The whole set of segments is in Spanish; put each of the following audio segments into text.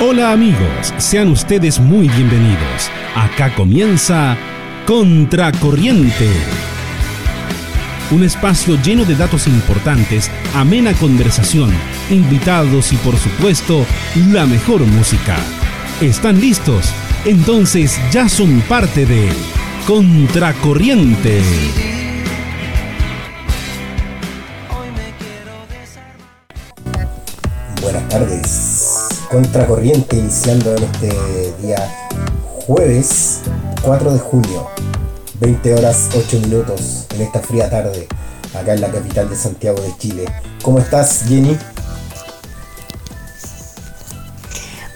Hola amigos, sean ustedes muy bienvenidos. Acá comienza Contracorriente. Un espacio lleno de datos importantes, amena conversación, invitados y por supuesto la mejor música. ¿Están listos? Entonces ya son parte de Contracorriente. Buenas tardes. Contracorriente iniciando en este día jueves 4 de junio, 20 horas 8 minutos en esta fría tarde, acá en la capital de Santiago de Chile. ¿Cómo estás, Jenny?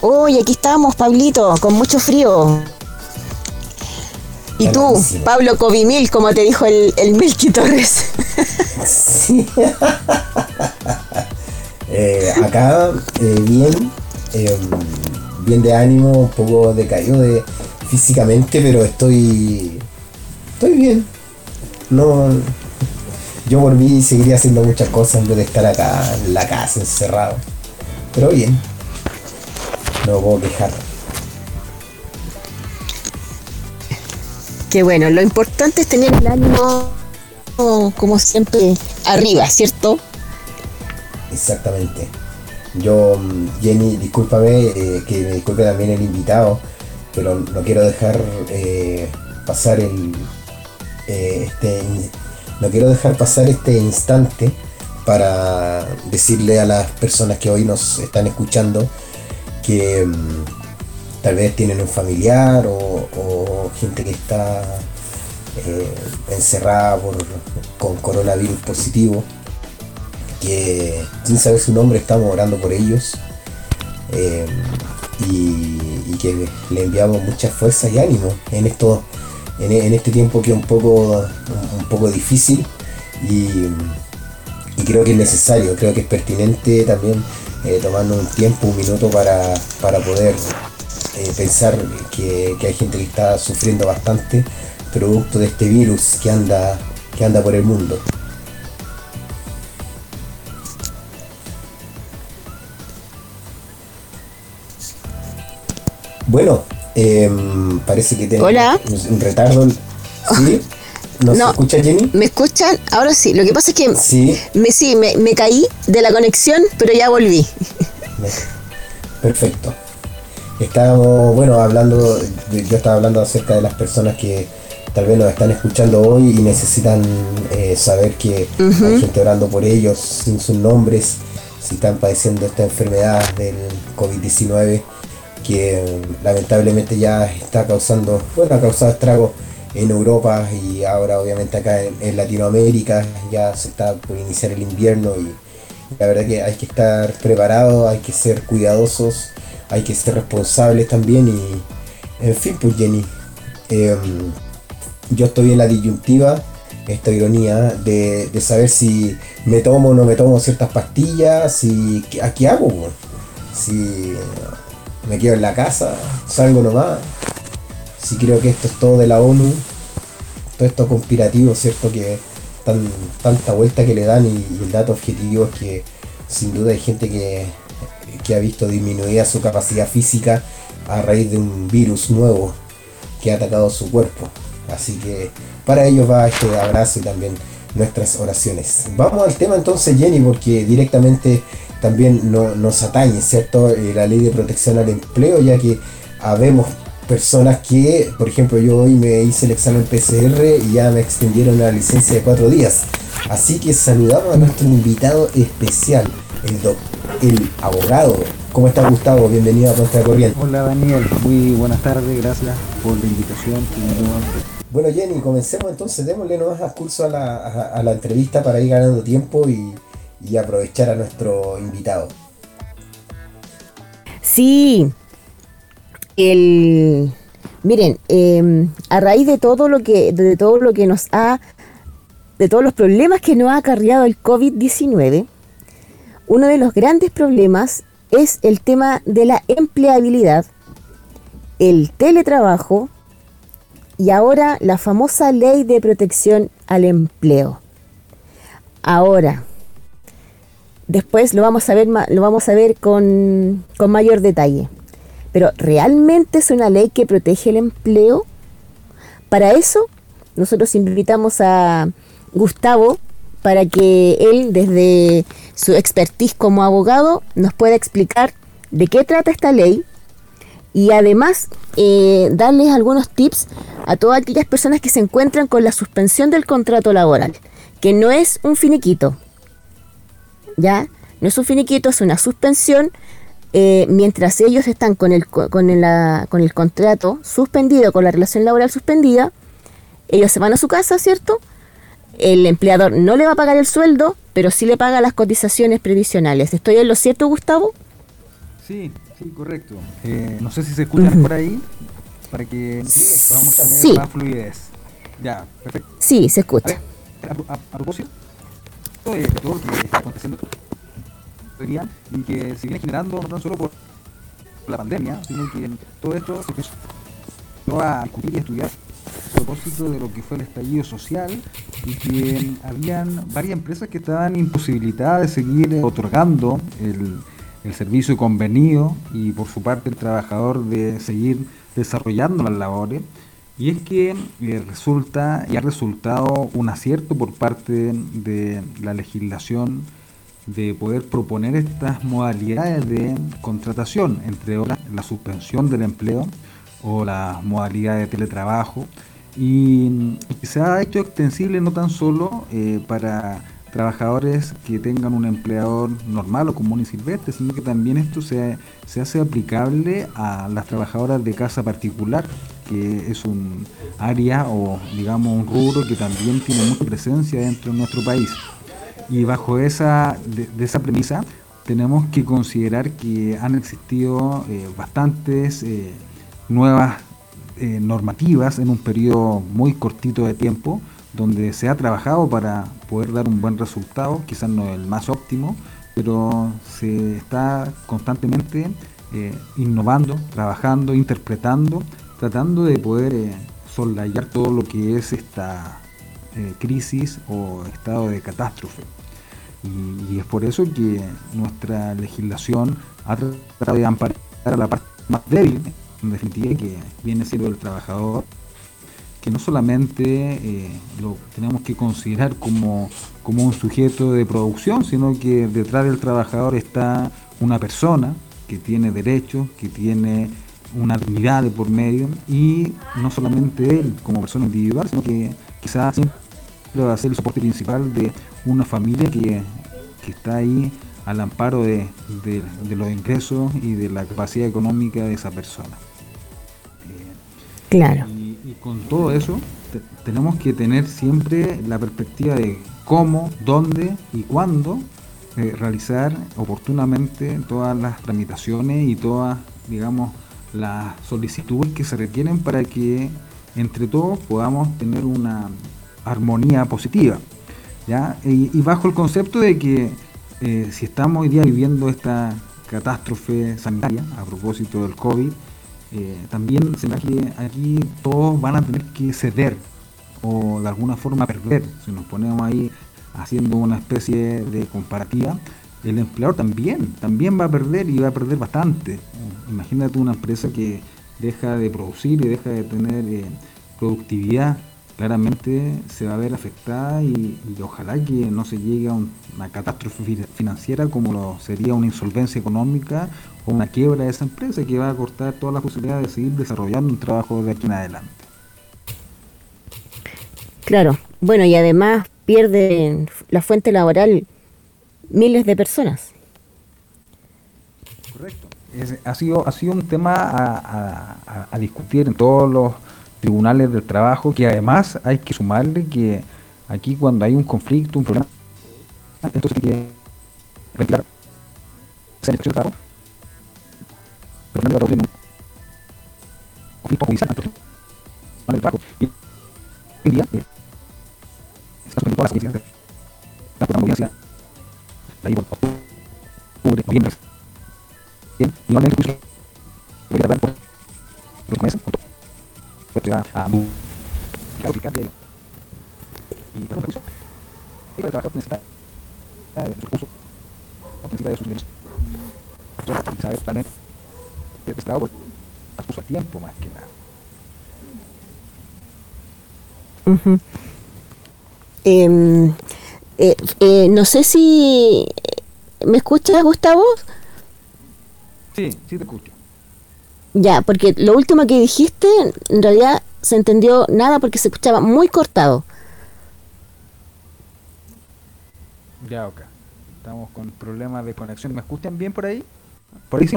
Uy, aquí estamos, Pablito, con mucho frío. Y tú, Pablo Covimil, como te dijo el, el Milky Torres. Sí. Eh, acá, eh, bien, eh, bien de ánimo, un poco decaído de, físicamente, pero estoy. Estoy bien. No. Yo por mí seguiría haciendo muchas cosas en vez de estar acá en la casa encerrado. Pero bien. No puedo quejar. Qué bueno, lo importante es tener el ánimo, como siempre, arriba, ¿cierto? Exactamente. Yo, mm, Jenny, discúlpame, eh, que me disculpe también el invitado, pero no quiero dejar eh, pasar el eh, este no quiero dejar pasar este instante para decirle a las personas que hoy nos están escuchando que mm, tal vez tienen un familiar o, gente que está encerrada por, con coronavirus positivo que sin saber su nombre estamos orando por ellos eh, y, que le enviamos mucha fuerza y ánimo en esto en, este tiempo que es un poco un, poco difícil y, creo que es necesario creo que es pertinente también eh, tomando un tiempo un minuto para, poder eh, pensar que, que hay gente que está sufriendo bastante producto de este virus que anda que anda por el mundo Bueno, em, parece que tengo un retardo. ¿Sí? ¿Nos no, escucha Jenny? ¿Me escuchan? Ahora sí. Lo que pasa es que sí, me, sí, me, caí de la conexión, pero ya volví. Perfecto. Estábamos, bueno, hablando, yo estaba hablando acerca de las personas que tal vez nos están escuchando hoy y necesitan eh, saber que hay gente orando por ellos sin sus nombres, si están padeciendo esta enfermedad del COVID-19 que lamentablemente ya está causando, bueno, ha causado estragos en Europa y ahora obviamente acá en, Latinoamérica ya se está por iniciar el invierno y la verdad que hay que estar preparados, hay que ser cuidadosos, hay que ser responsables también y en fin pues Jenny, em, yo estoy en la disyuntiva, esta ironía de, saber si me tomo o no me tomo ciertas pastillas, si, ¿a qué hago? Si me quedo en la casa, salgo nomás. Si creo que esto es todo de la ONU, todo esto conspirativo, ¿cierto? Que tan, tanta vuelta que le dan y, el dato objetivo es que sin duda hay gente que, que ha visto disminuida su capacidad física a raíz de un virus nuevo que ha atacado su cuerpo. Así que para ellos va este abrazo y también nuestras oraciones. Vamos al tema entonces Jenny porque directamente también no, nos atañe, ¿cierto? Eh, la ley de protección al empleo, ya que habemos personas que, por ejemplo, yo hoy me hice el examen PCR y ya me extendieron la licencia de cuatro días. Así que saludamos a nuestro invitado especial, el, el abogado. ¿Cómo está Gustavo? Bienvenido a Nuestra Corriente. Hola Daniel, muy buenas tardes, gracias por la invitación. Bueno Jenny, comencemos entonces, démosle nomás a curso a la, a la entrevista para ir ganando tiempo y, y aprovechar a nuestro invitado. Sí, el miren, em, a raíz de todo lo que, de todo lo que nos ha, de todos los problemas que nos ha acarreado el COVID-19, uno de los grandes problemas es el tema de la empleabilidad, el teletrabajo y ahora la famosa ley de protección al empleo. Ahora, Después lo vamos a ver, lo vamos a ver con, mayor detalle. Pero ¿realmente es una ley que protege el empleo? Para eso, nosotros invitamos a Gustavo para que él, desde su expertise como abogado, nos pueda explicar de qué trata esta ley y además eh, darles algunos tips a todas aquellas personas que se encuentran con la suspensión del contrato laboral, que no es un finiquito, ¿ya? No es un finiquito, es una suspensión eh, mientras ellos están con el, con, el, con el contrato suspendido, con la relación laboral suspendida, ellos se van a su casa, ¿cierto? El empleador no le va a pagar el sueldo, pero sí le paga las cotizaciones previsionales. ¿Estoy en lo cierto, Gustavo? Sí, sí, correcto. Eh, no sé si se escuchan por ahí, para que podamos tener más fluidez. Ya, perfecto. Sí, se escucha. A, a propósito de todo lo que está aconteciendo y que se viene generando no tan solo por la pandemia, sino que todo esto se empezó a discutir y estudiar a propósito de lo que fue el estallido social y que habían varias empresas que estaban imposibilitadas de seguir otorgando el, el servicio convenido y por su parte el trabajador de seguir desarrollando las labores. Y es que eh, resulta y ha resultado un acierto por parte de la legislación de poder proponer estas modalidades de contratación, entre otras la suspensión del empleo o la modalidad de teletrabajo, y, se ha hecho extensible no tan solo eh, para trabajadores que tengan un empleador normal o común y silvestre, sino que también esto se, se hace aplicable a las trabajadoras de casa particular, que es un área o digamos un rubro que también tiene mucha presencia dentro de nuestro país. Y bajo esa, de, esa premisa tenemos que considerar que han existido eh, bastantes eh, nuevas eh, normativas en un periodo muy cortito de tiempo, donde se ha trabajado para poder dar un buen resultado, quizás no el más óptimo, pero se está constantemente innovando, trabajando, interpretando, tratando de poder soldar todo lo que es esta crisis o estado de catástrofe. Y, es por eso que nuestra legislación ha tratado de amparar a la parte más débil, en definitiva, que viene siendo el trabajador, que no solamente eh, lo tenemos que considerar como, como un sujeto de producción, sino que detrás del trabajador está una persona que tiene derechos, que tiene una dignidad de por medio, y no solamente él como persona individual, sino que quizás siempre va a ser el soporte principal de una familia que, está ahí al amparo de, los ingresos y de la capacidad económica de esa persona. claro. Y, con todo eso tenemos que tener siempre la perspectiva de cómo, dónde y cuándo eh, realizar oportunamente todas las tramitaciones y todas, digamos, las solicitudes que se requieren para que entre todos podamos tener una armonía positiva. Y, bajo el concepto de que eh, si estamos hoy día viviendo esta catástrofe sanitaria a propósito del COVID, eh, también se que aquí todos van a tener que ceder o de alguna forma perder. Si nos ponemos ahí haciendo una especie de comparativa, el empleador también, también va a perder y va a perder bastante. Imagínate una empresa que deja de producir y deja de tener eh, productividad claramente se va a ver afectada y, ojalá que no se llegue a una catástrofe financiera como lo sería una insolvencia económica o una quiebra de esa empresa que va a cortar todas las posibilidades de seguir desarrollando un trabajo de aquí en adelante. Claro, bueno, y además pierde la fuente laboral miles de personas. Correcto. ha, sido, ha sido un tema a discutir en todos los tribunales del trabajo, que además hay que sumarle que aquí cuando hay un conflicto, un problema, entonces hay que retirar esa de trabajo, pero no conflicto judicial el trabajo. Y hoy día, eh, está todas las de la la por octubre, noviembre, bien, y no hay juicio, voy a dar por los meses, porque va a de y el trabajador necesita de sus necesita de sus bienes saber prestado por abuso a tiempo más que nada. Eh, eh, no sé si me escuchas, Gustavo. Sí, sí te escucho. Ya, porque lo último que dijiste, en realidad se entendió nada porque se escuchaba muy cortado. Ya, ok. Estamos con problemas de conexión. ¿Me escuchan bien por ahí? ¿Por ahí sí?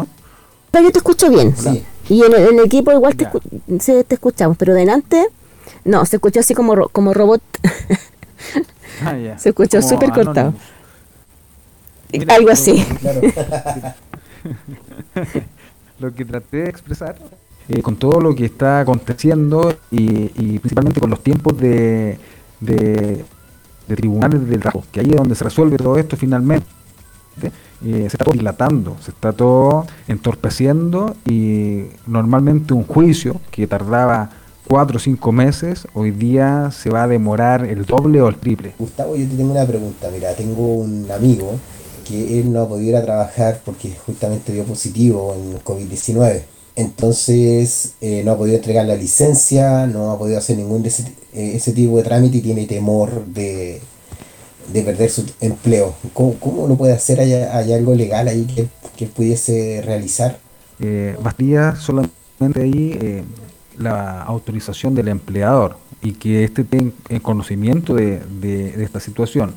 Pero yo te escucho bien. Sí. Y en el, en el equipo igual te, escu- sí, te escuchamos, pero delante, no, se escuchó así como, ro- como robot. Ah. Se escuchó súper cortado. Mira, Algo así. Claro. lo que traté de expresar eh, con todo lo que está aconteciendo y, y principalmente con los tiempos de, de, de tribunales del trabajo, que ahí es donde se resuelve todo esto finalmente. eh, se está todo dilatando, se está todo entorpeciendo y normalmente un juicio que tardaba cuatro o cinco meses, hoy día se va a demorar el doble o el triple. Gustavo, yo te tengo una pregunta. Mira, tengo un amigo que él no ha podido ir a trabajar porque justamente dio positivo en COVID-19. Entonces eh, no ha podido entregar la licencia, no ha podido hacer ningún de ese, eh, ese tipo de trámite y tiene temor de, de perder su empleo. ¿Cómo, cómo lo puede hacer? ¿Hay, hay algo legal ahí que, que pudiese realizar? eh, solamente ahí eh, la autorización del empleador y que éste tenga eh, conocimiento de, de- esta situación.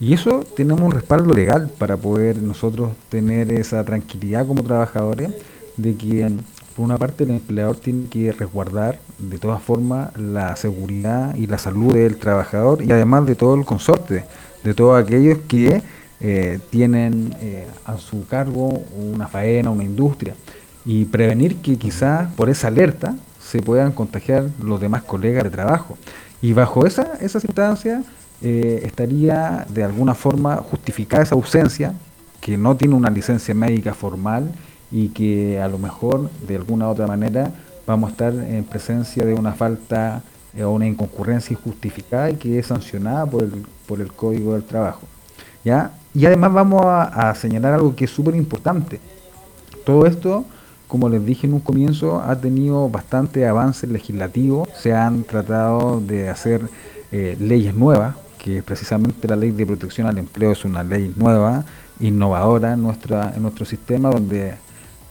Y eso tenemos un respaldo legal para poder nosotros tener esa tranquilidad como trabajadores de que por una parte el empleador tiene que resguardar de todas formas la seguridad y la salud del trabajador y además de todo el consorte, de todos aquellos que eh, tienen eh, a su cargo una faena, una industria y prevenir que quizás por esa alerta se puedan contagiar los demás colegas de trabajo. Y bajo esa, esa circunstancia eh, estaría de alguna forma justificada esa ausencia, que no tiene una licencia médica formal y que a lo mejor de alguna otra manera vamos a estar en presencia de una falta eh, o una inconcurrencia injustificada y que es sancionada por el, por el Código del Trabajo. ¿ya? Y además vamos a, a señalar algo que es súper importante. Todo esto, como les dije en un comienzo, ha tenido bastante avance legislativo. Se han tratado de hacer eh, leyes nuevas, que precisamente la ley de protección al empleo es una ley nueva, innovadora en, nuestro sistema, donde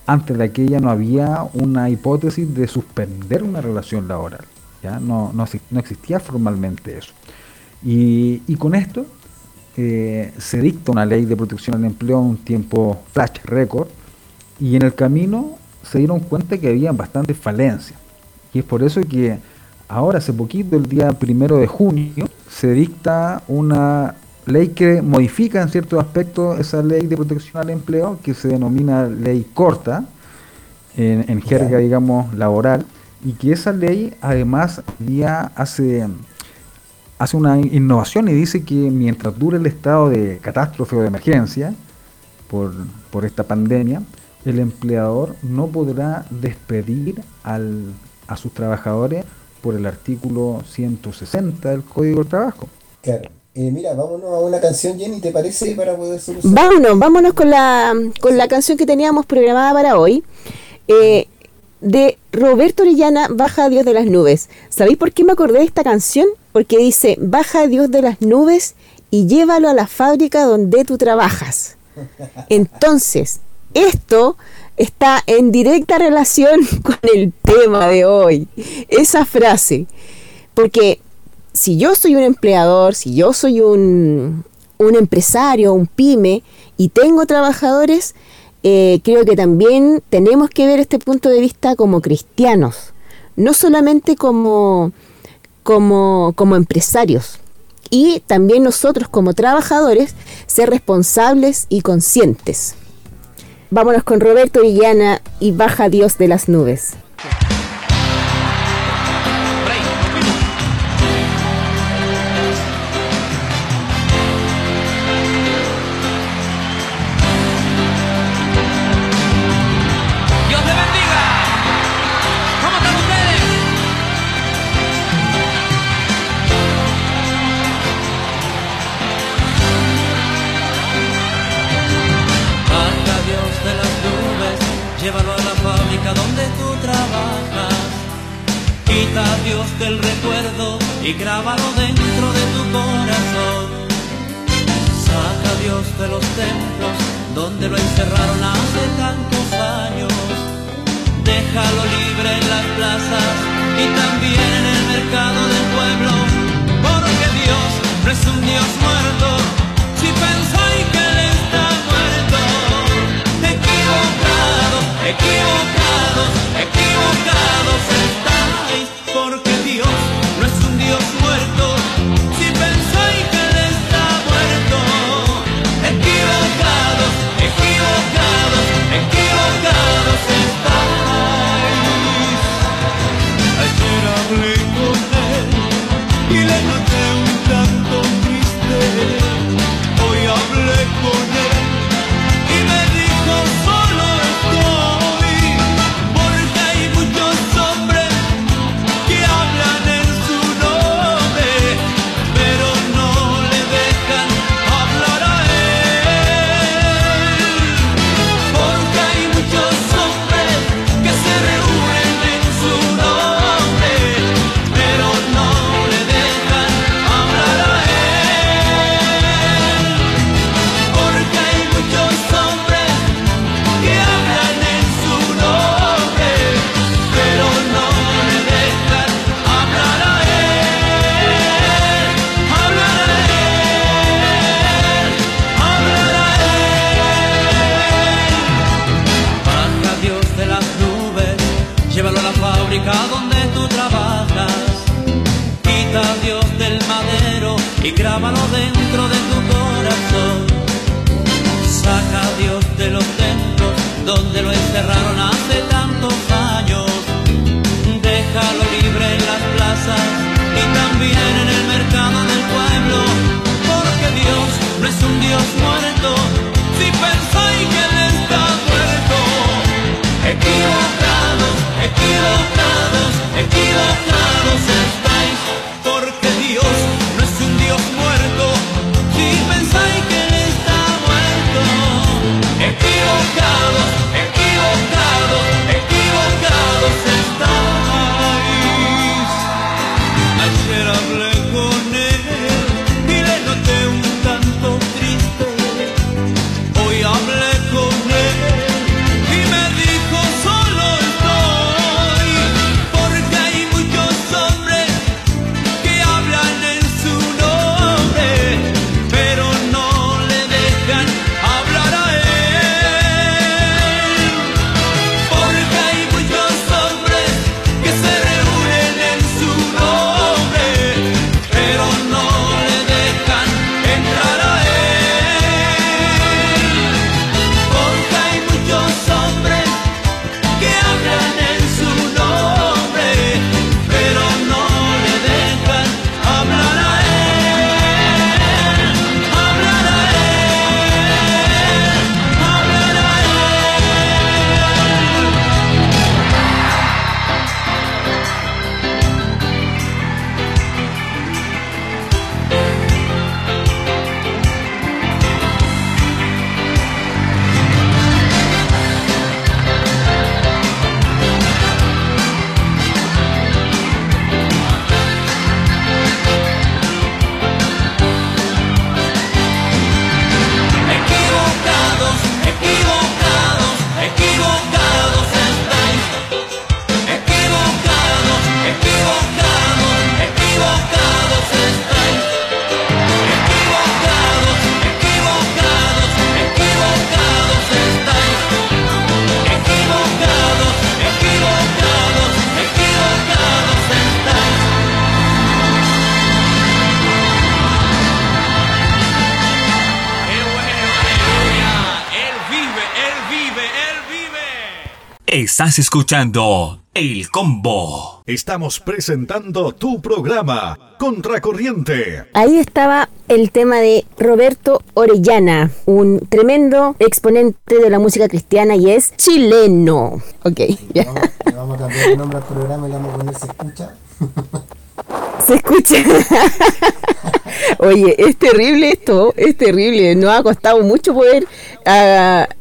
antes de aquella no había una hipótesis de suspender una relación laboral. ¿ya? No, no, exi- no existía formalmente eso. Y, y con esto eh, se dicta una ley de protección al empleo en un tiempo flash récord y en el camino se dieron cuenta que había bastantes falencias. Y es por eso que ahora, hace poquito, el día primero de junio, se dicta una ley que modifica en ciertos aspectos esa ley de protección al empleo, que se denomina ley corta, en, en jerga, digamos, laboral, y que esa ley además ya hace, hace una innovación y dice que mientras dure el estado de catástrofe o de emergencia por, por esta pandemia, el empleador no podrá despedir al, a sus trabajadores por el artículo 160 del Código del Trabajo. Claro. Eh, mira, vámonos a una canción, Jenny, ¿te parece? Para poder solucionar. Vámonos, vámonos con la, con la canción que teníamos programada para hoy. eh, de Roberto Orellana, Baja Dios de las nubes. ¿Sabéis por qué me acordé de esta canción? Porque dice, Baja Dios de las nubes y llévalo a la fábrica donde tú trabajas. Entonces, esto está en directa relación con el tema de hoy. Esa frase. Porque si yo soy un empleador, si yo soy un, un empresario, un pyme y tengo trabajadores, eh, creo que también tenemos que ver este punto de vista como cristianos, no solamente como, como, como empresarios. Y también nosotros como trabajadores ser responsables y conscientes. Vámonos con Roberto Villana y Baja Dios de las nubes. y grábalo dentro de tu corazón. Saca a Dios de los templos donde lo encerraron hace tantos años. Déjalo libre en las plazas y también en el mercado del pueblo, porque Dios no es un Dios muerto. Si pensáis que Él está muerto, equivocado, equivocado. Estás escuchando El Combo. Estamos presentando tu programa, Contracorriente. Ahí estaba el tema de Roberto Orellana, un tremendo exponente de la música cristiana y es chileno. Ok. Vamos, a cambiar el nombre al programa y vamos a poner se escucha. Se escucha. Oye, es terrible esto, es terrible. Nos ha costado mucho poder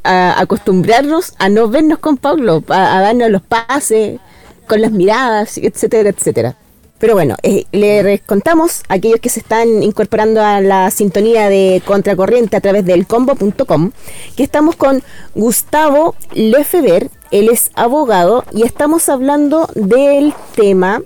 acostumbrarnos a no vernos con Pablo, a, a darnos los pases, con las miradas, etcétera, etcétera. Pero bueno, eh, les contamos a aquellos que se están incorporando a la sintonía de Contracorriente a través del combo.com que estamos con Gustavo Lefever, él es abogado y estamos hablando del tema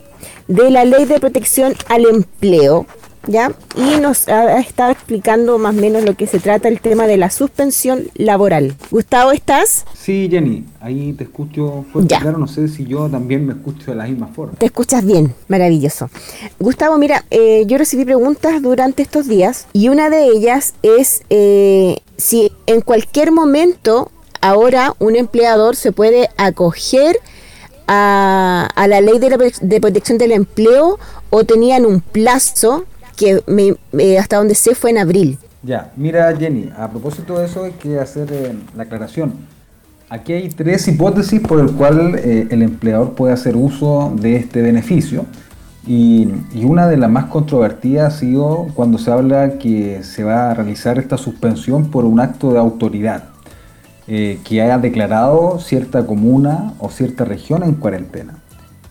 de la ley de protección al empleo, ¿ya? Y nos ha estado explicando más o menos lo que se trata el tema de la suspensión laboral. Gustavo, ¿estás? Sí, Jenny, ahí te escucho fuerte, Ya. claro, no sé si yo también me escucho de la misma forma. Te escuchas bien, maravilloso. Gustavo, mira, eh, yo recibí preguntas durante estos días y una de ellas es eh, si en cualquier momento ahora un empleador se puede acoger a, la ley de, la protección del empleo o tenían un plazo que me- hasta donde sé fue en abril. Ya, mira Jenny, a propósito de eso hay que hacer eh, la aclaración. Aquí hay tres hipótesis por el cual eh, el empleador puede hacer uso de este beneficio y, y una de las más controvertidas ha sido cuando se habla que se va a realizar esta suspensión por un acto de autoridad eh, que haya declarado cierta comuna o cierta región en cuarentena.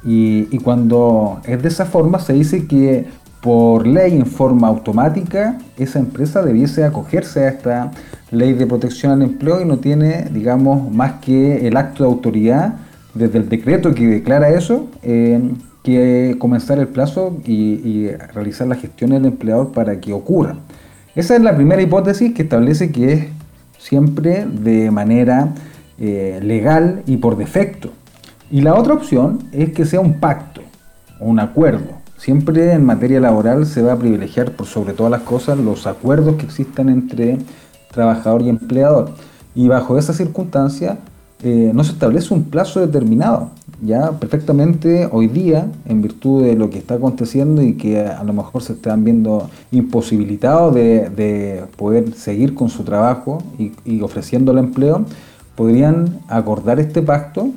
Y, y cuando es de esa forma se dice que por ley en forma automática esa empresa debiese acogerse a esta ley de protección al empleo y no tiene, digamos, más que el acto de autoridad desde el decreto que declara eso, eh, que comenzar el plazo y, y realizar las gestiones del empleador para que ocurra. Esa es la primera hipótesis que establece que es siempre de manera eh, legal y por defecto. Y la otra opción es que sea un pacto o un acuerdo. Siempre en materia laboral se va a privilegiar por sobre todas las cosas los acuerdos que existan entre trabajador y empleador. Y bajo esa circunstancia eh, no se establece un plazo determinado. Ya perfectamente hoy día, en virtud de lo que está aconteciendo y que a lo mejor se están viendo imposibilitados de, de poder seguir con su trabajo y, y ofreciendo el empleo, podrían acordar este pacto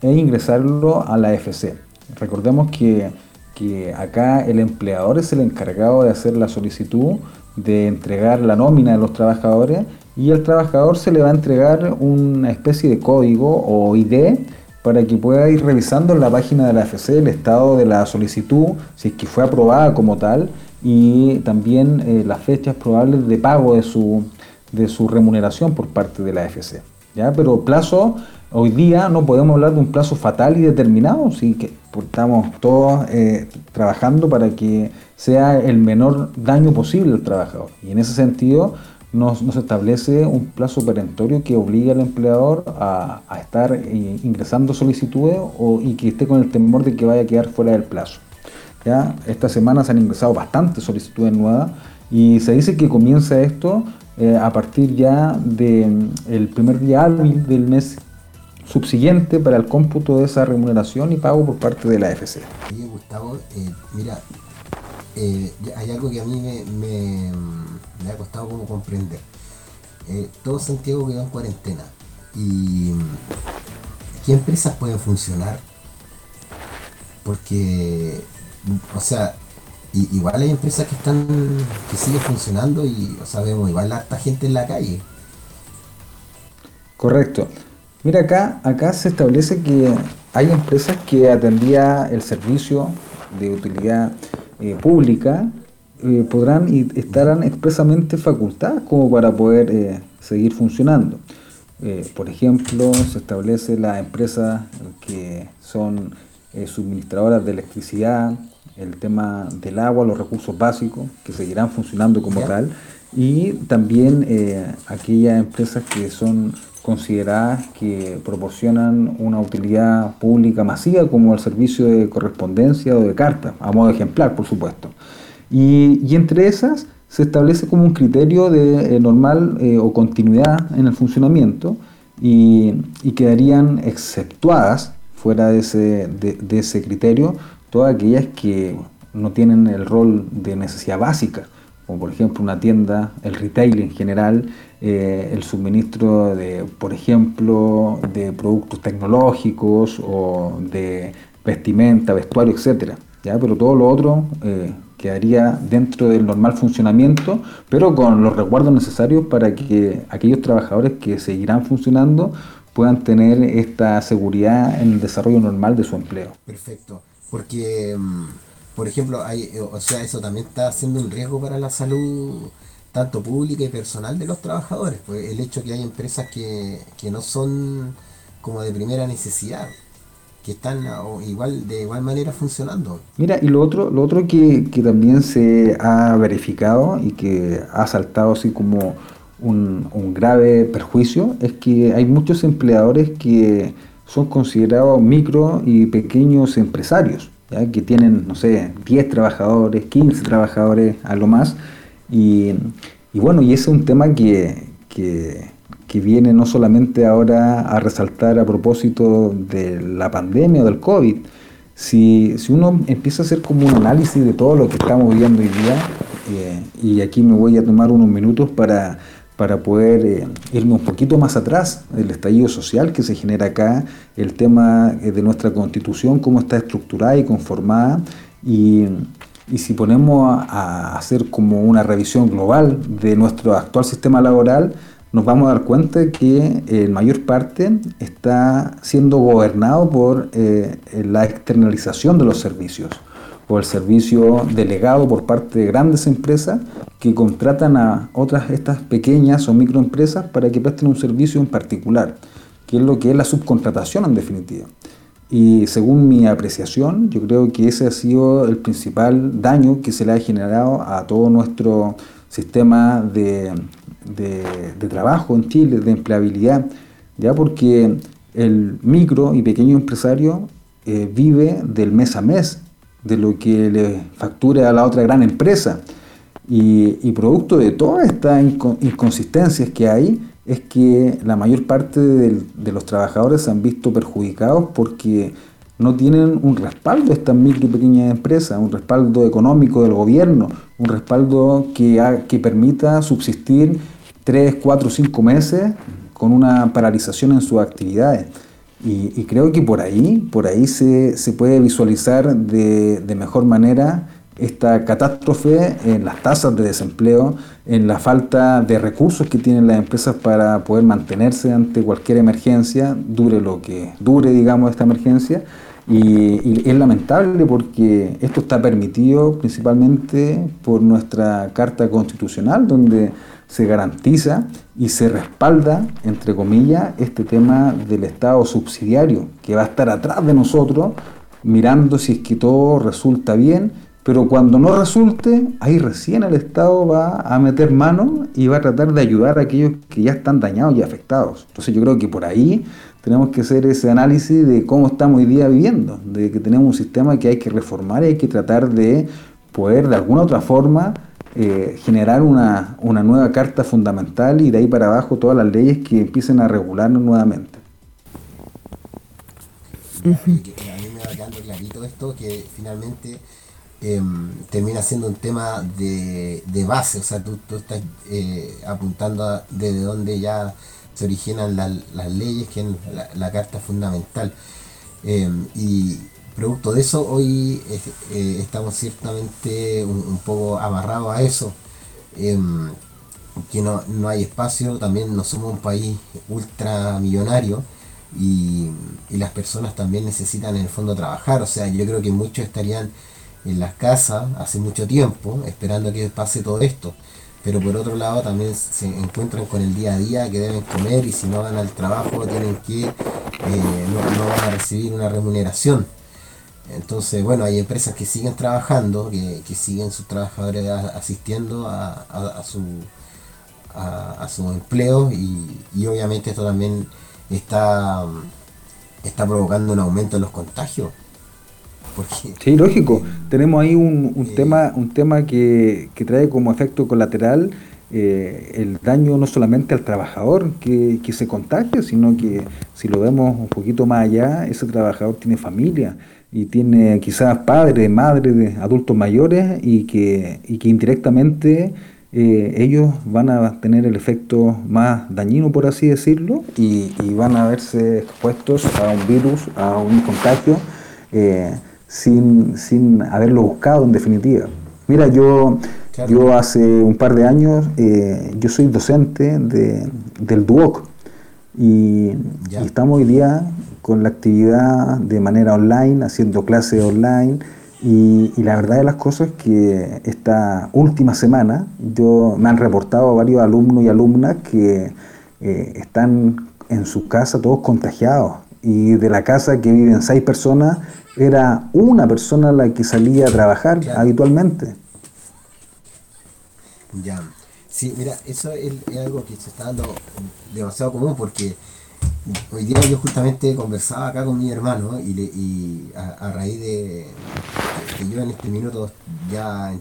e ingresarlo a la FC. Recordemos que, que acá el empleador es el encargado de hacer la solicitud de entregar la nómina de los trabajadores y el trabajador se le va a entregar una especie de código o ID para que pueda ir revisando en la página de la FC el estado de la solicitud, si es que fue aprobada como tal, y también eh, las fechas probables de pago de su, de su remuneración por parte de la FC. ¿ya? Pero plazo, hoy día no podemos hablar de un plazo fatal y determinado, sí que estamos todos eh, trabajando para que sea el menor daño posible al trabajador. Y en ese sentido no, se establece un plazo perentorio que obligue al empleador a, estar eh, ingresando solicitudes o, y que esté con el temor de que vaya a quedar fuera del plazo. ¿ya? Esta semana se han ingresado bastantes solicitudes nuevas y se dice que comienza esto eh, a partir ya del primer día hábil del mes subsiguiente para el cómputo de esa remuneración y pago por parte de la FC. Oye, Gustavo, eh, mira, hay algo que a mí me, me, me ha costado como comprender. Eh, todo Santiago quedó en cuarentena. ¿Y qué empresas pueden funcionar? Porque, o sea, igual hay empresas que están, que siguen funcionando y, vemos igual harta gente en la calle. Correcto. Mira acá, acá se establece que hay empresas que atendía el servicio de utilidad eh, pública eh, podrán y estarán expresamente facultadas como para poder eh, seguir funcionando. Eh, por ejemplo, se establece las empresas que son suministradoras de electricidad, el tema del agua, los recursos básicos, que seguirán funcionando como tal, y también aquellas empresas que son consideradas que proporcionan una utilidad pública masiva como el servicio de correspondencia o de carta, a modo ejemplar, por supuesto. Y, entre esas se establece como un criterio de eh, normal eh, o continuidad en el funcionamiento y, quedarían exceptuadas fuera de ese, de, ese criterio todas aquellas que no tienen el rol de necesidad básica, como por ejemplo una tienda, el retail en general, eh, el suministro de, por ejemplo, de productos tecnológicos o de vestimenta, vestuario, etcétera. ¿ya? pero todo lo otro eh, quedaría dentro del normal funcionamiento, pero con los resguardos necesarios para que aquellos trabajadores que seguirán funcionando puedan tener esta seguridad en el desarrollo normal de su empleo. Perfecto. Porque, mm, por ejemplo, hay, eh, o sea, eso también está siendo un riesgo para la salud tanto pública y personal de los trabajadores. Pues el hecho que hay empresas que, que no son como de primera necesidad, que están igual de igual manera funcionando. Mira, y lo otro, lo otro que, que también se ha verificado y que ha saltado así como un, un grave perjuicio es que hay muchos empleadores que son considerados micro y pequeños empresarios, ¿ya? que tienen, no sé, 10 trabajadores, 15 trabajadores a lo más. Y, y bueno, y ese es un tema que, que, que viene no solamente ahora a resaltar a propósito de la pandemia o del COVID, si, si, uno empieza a hacer como un análisis de todo lo que estamos viviendo hoy día, eh, y aquí me voy a tomar unos minutos para, para poder eh, irme un poquito más atrás del estallido social que se genera acá, el tema eh, de nuestra constitución, cómo está estructurada y conformada, y, y si ponemos a, a hacer como una revisión global de nuestro actual sistema laboral, nos vamos a dar cuenta que en mayor parte está siendo gobernado por eh, la externalización de los servicios o el servicio delegado por parte de grandes empresas que contratan a otras estas pequeñas o microempresas para que presten un servicio en particular, que es lo que es la subcontratación en definitiva. Y según mi apreciación, yo creo que ese ha sido el principal daño que se le ha generado a todo nuestro sistema de, de, trabajo en Chile, de empleabilidad, ya porque el micro y pequeño empresario eh, vive del mes a mes, de lo que le factura a la otra gran empresa. Y, y producto de todas estas inco- inconsistencias que hay, es que la mayor parte de los trabajadores se han visto perjudicados porque no tienen un respaldo estas micro y pequeñas empresas, un respaldo económico del gobierno, un respaldo que, que permita subsistir 3, 4, 5 meses con una paralización en sus actividades. Y, creo que por ahí, por ahí se, se puede visualizar de, de mejor manera esta catástrofe en las tasas de desempleo, en la falta de recursos que tienen las empresas para poder mantenerse ante cualquier emergencia, dure lo que dure, digamos, esta emergencia. Y, y es lamentable porque esto está permitido principalmente por nuestra Carta Constitucional, donde se garantiza y se respalda, entre comillas, este tema del Estado subsidiario, que va a estar atrás de nosotros, mirando si es que todo resulta bien, pero cuando no resulte, ahí recién el Estado va a meter mano y va a tratar de ayudar a aquellos que ya están dañados y afectados. Entonces yo creo que por ahí tenemos que hacer ese análisis de cómo estamos hoy día viviendo, de que tenemos un sistema que hay que reformar y hay que tratar de poder de alguna otra forma eh, generar una, una nueva carta fundamental y de ahí para abajo todas las leyes que empiecen a regularnos nuevamente. A mí me va quedando clarito esto, que finalmente em, termina siendo un tema de, de base, o sea, tú, tú estás eh, apuntando desde donde ya se originan la- las leyes, que es la, la carta fundamental. Em, y producto de eso, hoy eh, eh, estamos ciertamente un, poco amarrados a eso. Em, que no, no hay espacio, también no somos un país ultramillonario y, y las personas también necesitan en el fondo trabajar, o sea, yo creo que muchos estarían en las casas hace mucho tiempo esperando que pase todo esto, pero por otro lado también se encuentran con el día a día que deben comer y si no van al trabajo tienen que, eh, no van a recibir una remuneración. Entonces, bueno, hay empresas que siguen trabajando, que, que siguen sus trabajadores asistiendo a, a- a su, a, a su empleo y, y obviamente esto también está, está provocando un aumento en los contagios. Porque, Sí, lógico. Tenemos ahí un, un tema, un tema que, que trae como efecto colateral eh, el daño no solamente al trabajador que, que se contagia, sino que si lo vemos un poquito más allá, ese trabajador tiene familia y tiene quizás padres, madres, de adultos mayores y que, y que indirectamente eh, ellos van a tener el efecto más dañino, por así decirlo, y, y van a verse expuestos a un virus, a un contagio. eh, sin, sin haberlo buscado en definitiva. Mira, yo, yo hace un par de años, eh, yo soy docente de, del DUOC y estamos hoy día con la actividad de manera online, haciendo clases online. Y, y la verdad de las cosas es que esta última semana yo me han reportado varios alumnos y alumnas que eh, están en su casa todos contagiados. Y de la casa que viven seis personas, era una persona la que salía a trabajar habitualmente. Ya. Sí, mira, eso es, es algo que se está dando demasiado común porque hoy día yo justamente conversaba acá con mi hermano y, a, raíz de que yo en este minuto ya,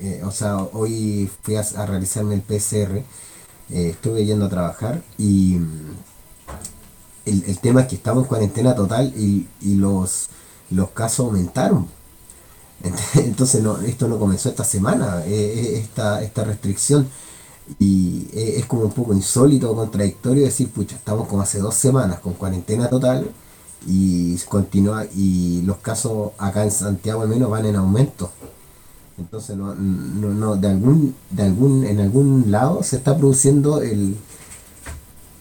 eh, o sea, hoy fui a, a realizarme el PCR, eh, estuve yendo a trabajar y mm, el, el tema es que estamos en cuarentena total y, y los, los casos aumentaron. Ent- Entonces no, esto no comenzó esta semana, eh, esta, esta restricción. Y eh, es como un poco insólito, contradictorio decir, pucha, estamos como hace dos semanas con cuarentena total y continúa y los casos acá en Santiago al menos van en aumento. Entonces no, no, no, de algún, de algún, en algún lado se está produciendo el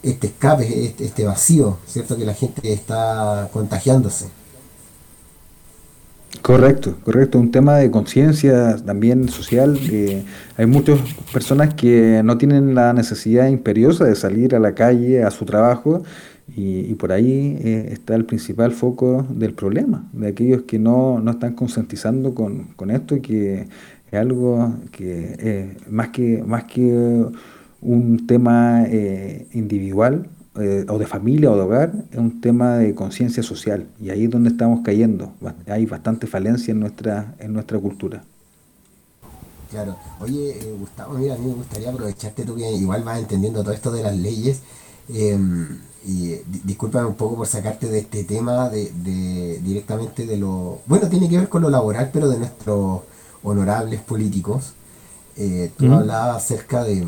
este escape, este, este vacío, ¿cierto? Que la gente está contagiándose. Correcto, correcto. Un tema de conciencia también social. hay muchas personas que no tienen la necesidad imperiosa de salir a la calle, a su trabajo, y, por ahí eh, está el principal foco del problema, de aquellos que no, no están concientizando con, con esto, que es algo que eh, más que, más que un tema eh, individual, eh, o de familia o de hogar, es un tema de conciencia social y ahí es donde estamos cayendo. Hay bastante falencia en nuestra, en nuestra cultura. Claro. Oye, eh, Gustavo, mira, a mí me gustaría aprovecharte tú que igual vas entendiendo todo esto de las leyes. eh, y eh, di- discúlpame un poco por sacarte de este tema de, de- directamente de lo... Bueno, tiene que ver con lo laboral, pero de nuestros honorables políticos. Tú hablabas acerca de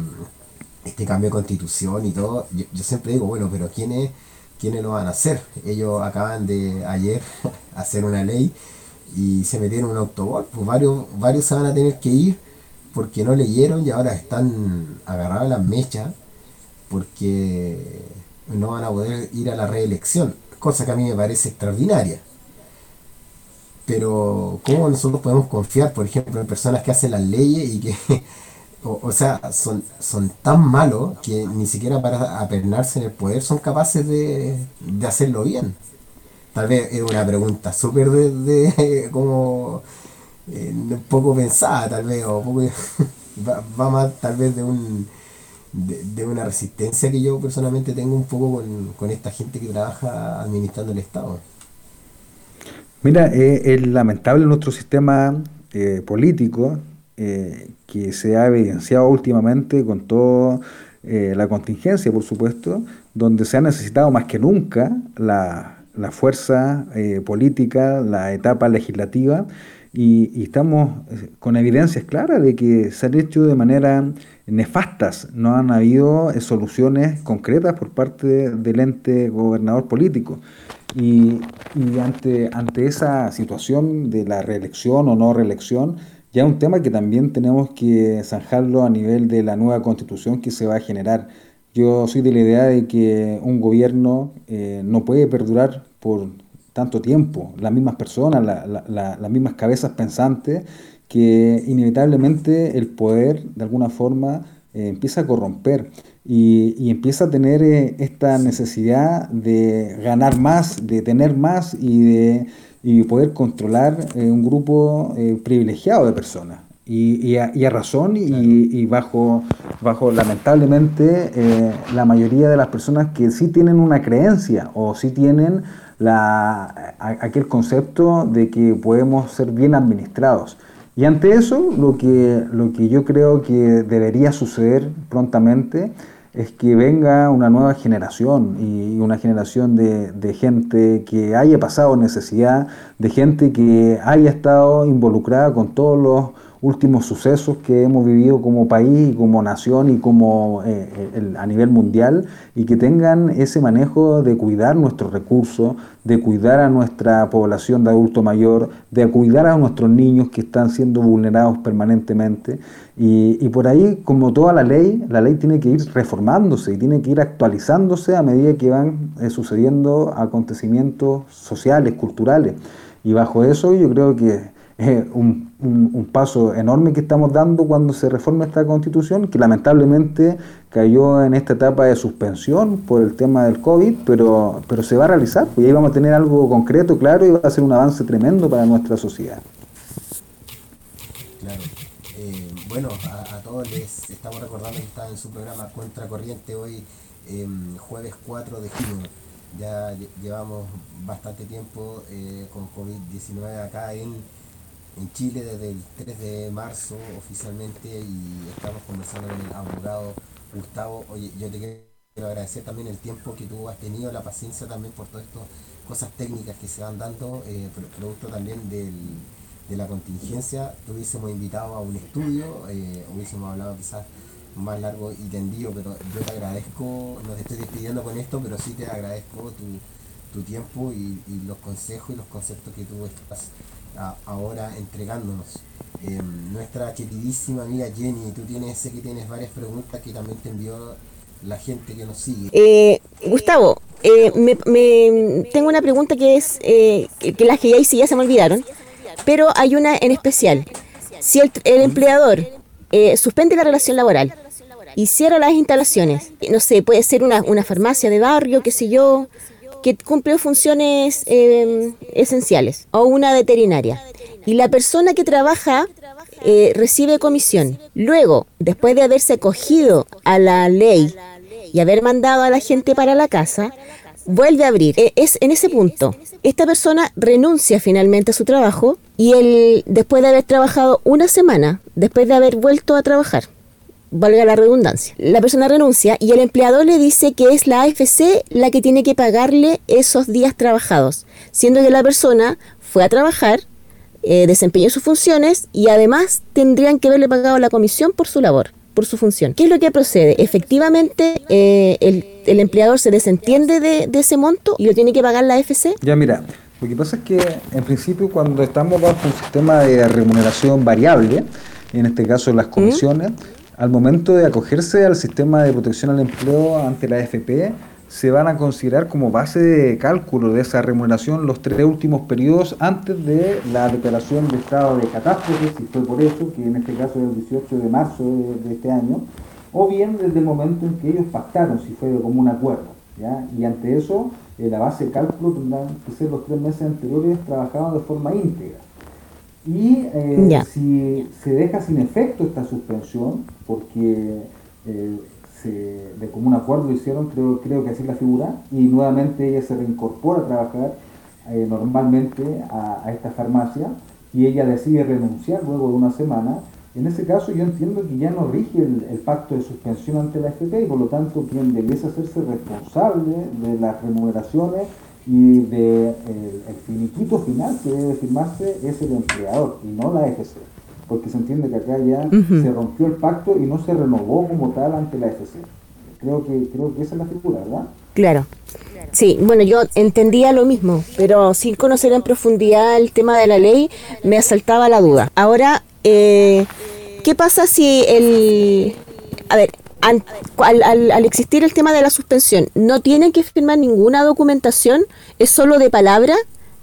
este cambio de constitución y todo. Yo, siempre digo, bueno, pero ¿quiénes, ¿quiénes lo van a hacer? Ellos acaban de ayer hacer una ley y se metieron en un autogol. Pues varios, varios se van a tener que ir porque no leyeron y ahora están agarrados las mechas porque no van a poder ir a la reelección, cosa que a mí me parece extraordinaria. Pero, ¿cómo nosotros podemos confiar, por ejemplo, en personas que hacen las leyes y que, o, o sea, son, son tan malos que ni siquiera para apernarse en el poder son capaces de, de hacerlo bien? Tal vez es una pregunta súper de, de- como eh, poco pensada, tal vez, o poco, va, va más tal vez de un de, de una resistencia que yo personalmente tengo un poco con, con esta gente que trabaja administrando el Estado. Mira, eh, es lamentable nuestro sistema eh, político eh, que se ha evidenciado últimamente con toda la contingencia, por supuesto, donde se ha necesitado más que nunca la, la fuerza eh, política, la etapa legislativa, y, estamos eh, con evidencias claras de que se han hecho de manera nefastas, no han habido eh, soluciones concretas por parte del ente gobernador político. Y, y ante, ante esa situación de la reelección o no reelección, ya un tema que también tenemos que zanjarlo a nivel de la nueva constitución que se va a generar. Yo soy de la idea de que un gobierno eh, no puede perdurar por tanto tiempo, las mismas personas, la- la- la- las mismas cabezas pensantes, que inevitablemente el poder de alguna forma eh, empieza a corromper y, y empieza a tener eh, esta necesidad de ganar más, de tener más y de y poder controlar eh, un grupo eh, privilegiado de personas. Y, y a, y a razón y, y bajo, bajo lamentablemente eh, la mayoría de las personas que sí tienen una creencia o sí tienen la, a- aquel concepto de que podemos ser bien administrados. Y ante eso, lo que, lo que yo creo que debería suceder prontamente es que venga una nueva generación y una generación de, de gente que haya pasado necesidad, de gente que haya estado involucrada con todos los últimos sucesos que hemos vivido como país y como nación y como eh, el- a nivel mundial y que tengan ese manejo de cuidar nuestros recursos, de cuidar a nuestra población de adulto mayor, de cuidar a nuestros niños que están siendo vulnerados permanentemente. Y, y por ahí, como toda la ley, la ley tiene que ir reformándose y tiene que ir actualizándose a medida que van eh, sucediendo acontecimientos sociales, culturales. Y bajo eso yo creo que un, paso enorme que estamos dando cuando se reforma esta constitución, que lamentablemente cayó en esta etapa de suspensión por el tema del COVID, pero, pero se va a realizar, pues ahí vamos a tener algo concreto, claro, y va a ser un avance tremendo para nuestra sociedad. Claro. Eh, bueno, a, todos les estamos recordando que está en su programa Contracorriente hoy, em, jueves 4 de junio. Ya lle- llevamos bastante tiempo eh, con COVID-19 acá en, en Chile desde el 3 de marzo oficialmente y estamos conversando con el abogado Gustavo. Oye, yo te quiero agradecer también el tiempo que tú has tenido, la paciencia también por todas estas cosas técnicas que se van dando, eh, pro- producto también del, de la contingencia. Te hubiésemos invitado a un estudio, eh, hubiésemos hablado quizás más largo y tendido, pero yo te agradezco, no te estoy despidiendo con esto, pero sí te agradezco tu, tu tiempo y, y los consejos y los conceptos que tú estás a- ahora entregándonos. Eh, nuestra queridísima amiga Jenny, tú tienes, sé que tienes varias preguntas que también te envió la gente que nos sigue. Eh, Gustavo, eh, me, me- tengo una pregunta que es, eh, que, que las que ya hice ya se me olvidaron, pero hay una en especial. Si el, el empleador eh, suspende la relación laboral y cierra las instalaciones, no sé, puede ser una, una farmacia de barrio, qué sé yo, que cumple funciones eh, esenciales, o una veterinaria, y la persona que trabaja eh, recibe comisión. Luego, después de haberse acogido a la ley y haber mandado a la gente para la casa, vuelve a abrir. Eh, Es en ese punto. Esta persona renuncia finalmente a su trabajo y él, después de haber trabajado una semana, después de haber vuelto a trabajar, valga la redundancia, la persona renuncia y el empleador le dice que es la AFC la que tiene que pagarle esos días trabajados, siendo que la persona fue a trabajar, eh, desempeñó sus funciones y además tendrían que haberle pagado la comisión por su labor, por su función. ¿Qué es lo que procede? Efectivamente, eh, el, el empleador se desentiende de, de ese monto y lo tiene que pagar la AFC. Ya mira, lo que pasa es que en principio cuando estamos bajo un sistema de remuneración variable, en este caso las comisiones, al momento de acogerse al sistema de protección al empleo ante la AFP, se van a considerar como base de cálculo de esa remuneración los tres últimos periodos antes de la declaración de estado de catástrofe, si fue por eso, que en este caso es el 18 de marzo de, este año, o bien desde el momento en que ellos pactaron, si fue como un acuerdo. ¿ya? Y ante eso, eh, la base de cálculo tendrán que ser los tres meses anteriores trabajados de forma íntegra. Y eh, si se deja sin efecto esta suspensión, porque eh, se, de común acuerdo lo hicieron, creo, creo que así es la figura, y nuevamente ella se reincorpora a trabajar eh, normalmente a, a esta farmacia y ella decide renunciar luego de una semana, en ese caso yo entiendo que ya no rige el, el pacto de suspensión ante la FP y por lo tanto quien debiese hacerse responsable de las remuneraciones y de eh, el finiquito final que debe firmarse es el empleador y no la FC porque se entiende que acá ya se rompió el pacto y no se renovó como tal ante la FC creo que creo que esa es la figura ¿verdad? Claro. Sí, bueno, yo entendía lo mismo, pero sin conocer en profundidad el tema de la ley, me asaltaba la duda. Ahora, eh, ¿qué pasa si el... A ver, al, al- al existir el tema de la suspensión, ¿no tienen que firmar ninguna documentación? ¿Es solo de palabra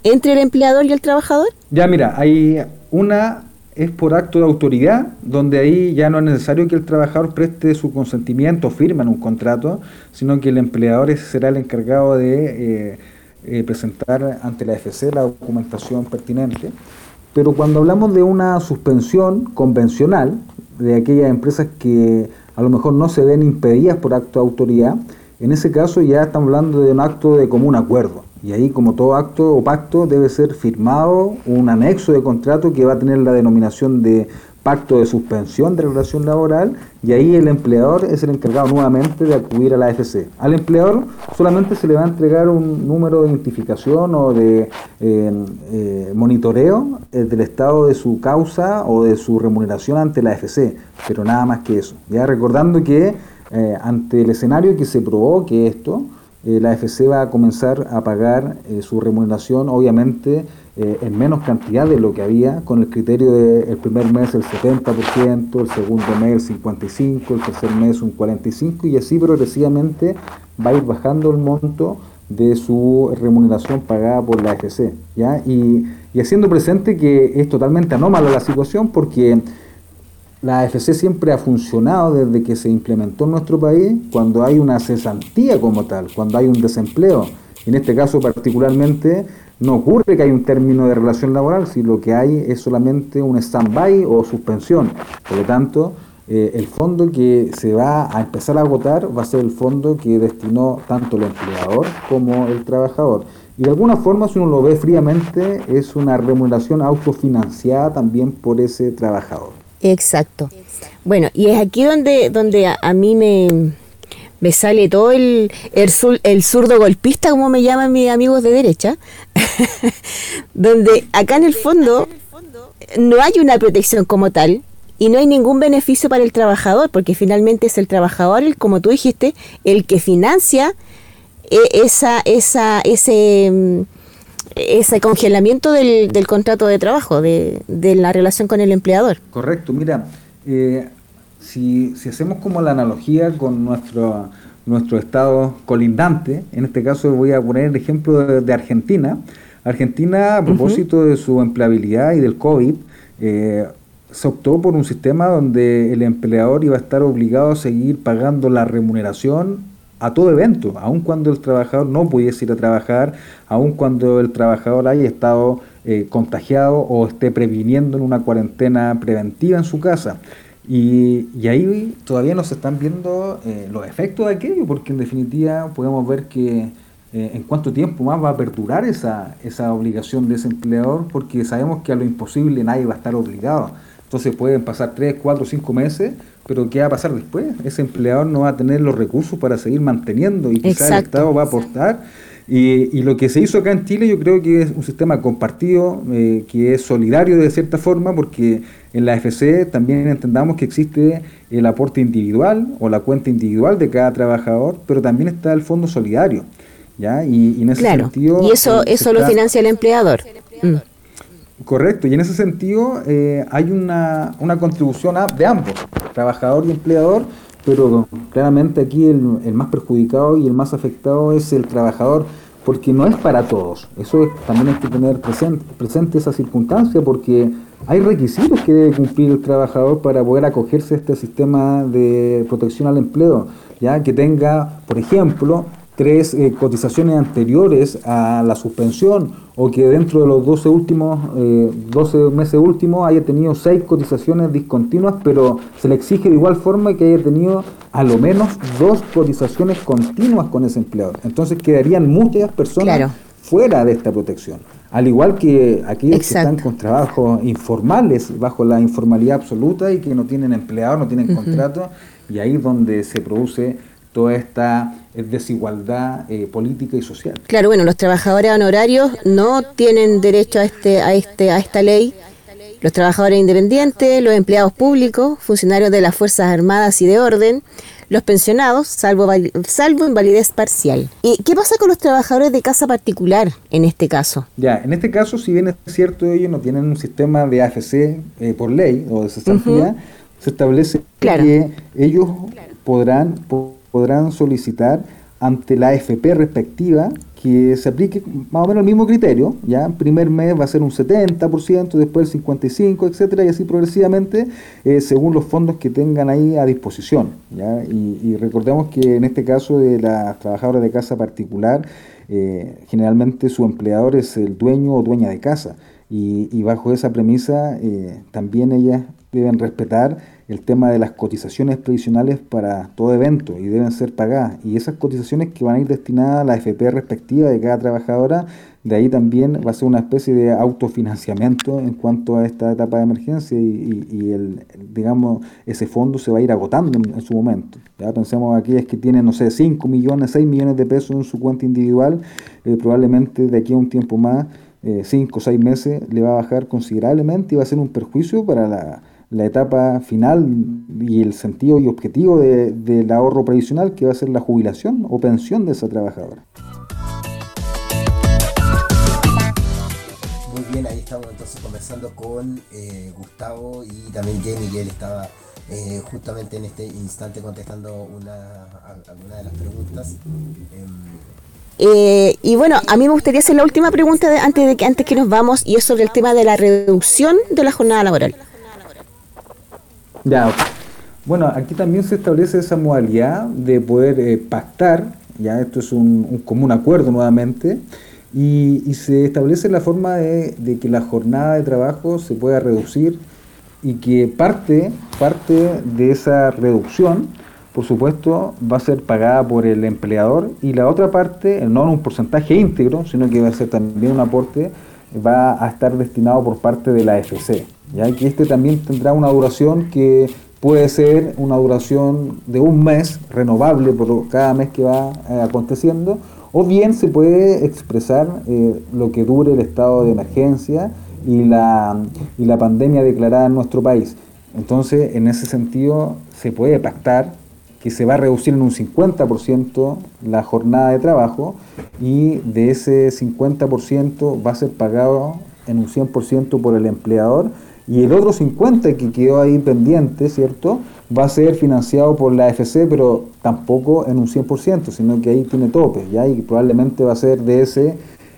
entre el empleador y el trabajador? Ya mira, hay una es por acto de autoridad, donde ahí ya no es necesario que el trabajador preste su consentimiento o firme en un contrato, sino que el empleador será el encargado de eh, eh, presentar ante la FC la documentación pertinente. Pero cuando hablamos de una suspensión convencional, de aquellas empresas que a lo mejor no se ven impedidas por acto de autoridad, en ese caso ya estamos hablando de un acto de común acuerdo. Y ahí, como todo acto o pacto, debe ser firmado un anexo de contrato que va a tener la denominación de pacto de suspensión de relación laboral y ahí el empleador es el encargado nuevamente de acudir a la AFC. Al empleador solamente se le va a entregar un número de identificación o de eh, eh, monitoreo eh, del estado de su causa o de su remuneración ante la AFC, pero nada más que eso. Ya recordando que ante el escenario que se probó que esto, la AFC va a comenzar a pagar su remuneración, obviamente, eh, en menos cantidad de lo que había, con el criterio del primer mes el 70%, el segundo mes el 55%, el tercer mes un 45% y así progresivamente va a ir bajando el monto de su remuneración pagada por la AFC. ¿ya? Y, y haciendo presente que es totalmente anómala la situación porque la AFC siempre ha funcionado desde que se implementó en nuestro país cuando hay una cesantía como tal, cuando hay un desempleo. En este caso particularmente no ocurre que hay un término de relación laboral, si lo que hay es solamente un stand-by o suspensión. Por lo tanto, eh, el fondo que se va a empezar a agotar va a ser el fondo que destinó tanto el empleador como el trabajador. Y de alguna forma, si uno lo ve fríamente, es una remuneración autofinanciada también por ese trabajador. Exacto. Bueno, y es aquí donde, donde a mí me, me sale todo el, el, zurdo golpista, como me llaman mis amigos de derecha, donde acá en el fondo no hay una protección como tal y no hay ningún beneficio para el trabajador, porque finalmente es el trabajador, el, como tú dijiste, el que financia eh, esa, esa, ese, mm, ese congelamiento del, del contrato de trabajo, de, de, la relación con el empleador. Correcto, mira, eh, si, si hacemos como la analogía con nuestro, nuestro estado colindante, en este caso voy a poner el ejemplo de, Argentina. Argentina, a propósito de su empleabilidad y del COVID, eh, se optó por un sistema donde el empleador iba a estar obligado a seguir pagando la remuneración a todo evento, aun cuando el trabajador no pudiese ir a trabajar, aun cuando el trabajador haya estado eh, contagiado o esté previniendo en una cuarentena preventiva en su casa. Y, y, ahí todavía no se están viendo eh, los efectos de aquello, porque en definitiva podemos ver que eh, en cuánto tiempo más va a perdurar esa, esa obligación de ese empleador, porque sabemos que a lo imposible nadie va a estar obligado. Entonces pueden pasar 3, 4, 5 meses, pero ¿qué va a pasar después? Ese empleador no va a tener los recursos para seguir manteniendo y quizás el Estado va a aportar. Y, y, lo que se hizo acá en Chile yo creo que es un sistema compartido, eh, que es solidario de cierta forma, porque en la FC también entendamos que existe el aporte individual o la cuenta individual de cada trabajador, pero también está el fondo solidario. ¿ya? Y, en ese claro, sentido... Y eso, eh, eso lo financia el empleador. Mm. Correcto, y en ese sentido eh, hay una, una contribución de ambos, trabajador y empleador, pero claramente aquí el, el, más perjudicado y el más afectado es el trabajador, porque no es para todos. Eso también hay que tener presente, presente esa circunstancia, porque hay requisitos que debe cumplir el trabajador para poder acogerse a este sistema de protección al empleo, ya que tenga, por ejemplo, tres eh, cotizaciones anteriores a la suspensión o que dentro de los 12 últimos eh, 12 meses últimos haya tenido seis cotizaciones discontinuas, pero se le exige de igual forma que haya tenido a lo menos dos cotizaciones continuas con ese empleador. Entonces quedarían muchas personas fuera de esta protección. Al igual que aquellos que están con trabajos informales, bajo la informalidad absoluta y que no tienen empleado, no tienen contrato, y ahí es donde se produce toda esta desigualdad eh, política y social. Claro, bueno, los trabajadores honorarios no tienen derecho a este a este a esta ley. Los trabajadores independientes, los empleados públicos, funcionarios de las Fuerzas Armadas y de orden, los pensionados, salvo, salvo invalidez parcial. ¿Y qué pasa con los trabajadores de casa particular en este caso? Ya, en este caso, si bien es cierto, ellos no tienen un sistema de AFC eh, por ley o de cesantía, se establece que ellos podrán, podrán solicitar ante la AFP respectiva que se aplique más o menos el mismo criterio, ya primer mes va a ser un 70%, después el 55%, etcétera, y así progresivamente eh, según los fondos que tengan ahí a disposición. ¿ya? Y, recordemos que en este caso de las trabajadoras de casa particular, eh, generalmente su empleador es el dueño o dueña de casa. Y, y bajo esa premisa eh, también ellas deben respetar el tema de las cotizaciones previsionales para todo evento y deben ser pagadas. Y esas cotizaciones que van a ir destinadas a la FP respectiva de cada trabajadora, de ahí también va a ser una especie de autofinanciamiento en cuanto a esta etapa de emergencia y, y- y el, digamos, ese fondo se va a ir agotando en, su momento. Ya pensemos aquellas que tienen, no sé, 5 millones, 6 millones de pesos en su cuenta individual, eh, probablemente de aquí a un tiempo más, 5 o 6 meses, le va a bajar considerablemente y va a ser un perjuicio para la, la etapa final y el sentido y objetivo de- del ahorro previsional que va a ser la jubilación o pensión de esa trabajadora. Muy bien, ahí estamos entonces conversando con eh, Gustavo y también Jenny, que él estaba eh, justamente en este instante contestando una, alguna de las preguntas. Em, Eh, y bueno, a mí me gustaría hacer la última pregunta de- antes de que antes que nos vamos y es sobre el tema de la reducción de la jornada laboral. Ya, ok. bueno, aquí también se establece esa modalidad de poder eh, pactar, ya esto es un, un común acuerdo nuevamente, y, y se establece la forma de, de que la jornada de trabajo se pueda reducir y que parte, parte de esa reducción, por supuesto, va a ser pagada por el empleador y la otra parte, no en un porcentaje íntegro, sino que va a ser también un aporte, va a estar destinado por parte de la FC. Ya que este también tendrá una duración que puede ser una duración de un mes, renovable por cada mes que va eh, aconteciendo, o bien se puede expresar eh, lo que dure el estado de emergencia y la, y la pandemia declarada en nuestro país. Entonces, en ese sentido, se puede pactar que se va a reducir en un 50% la jornada de trabajo y de ese 50% va a ser pagado en un 100% por el empleador y el otro 50% que quedó ahí pendiente, ¿cierto? Va a ser financiado por la AFC, pero tampoco en un 100%, sino que ahí tiene tope, ¿ya? Y probablemente va a ser de ese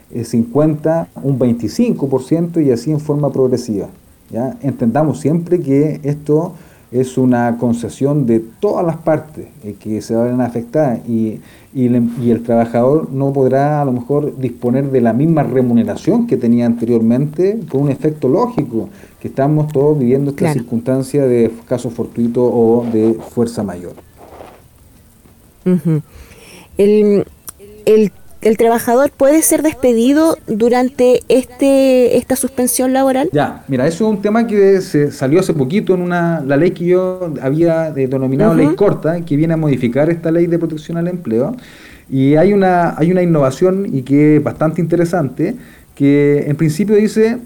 eh, 50 un 25% y así en forma progresiva, ¿ya? Entendamos siempre que esto es una concesión de todas las partes eh, que se van a afectar y, y, el, y el trabajador no podrá a lo mejor disponer de la misma remuneración que tenía anteriormente por un efecto lógico, que estamos todos viviendo esta Claro. circunstancia de caso fortuito o de fuerza mayor. El, el- el trabajador puede ser despedido durante este esta suspensión laboral. Ya, mira, eso es un tema que se salió hace poquito en una la ley que yo había denominado ley corta, que viene a modificar esta ley de protección al empleo. Y hay una, hay una innovación y que es bastante interesante, que en principio dice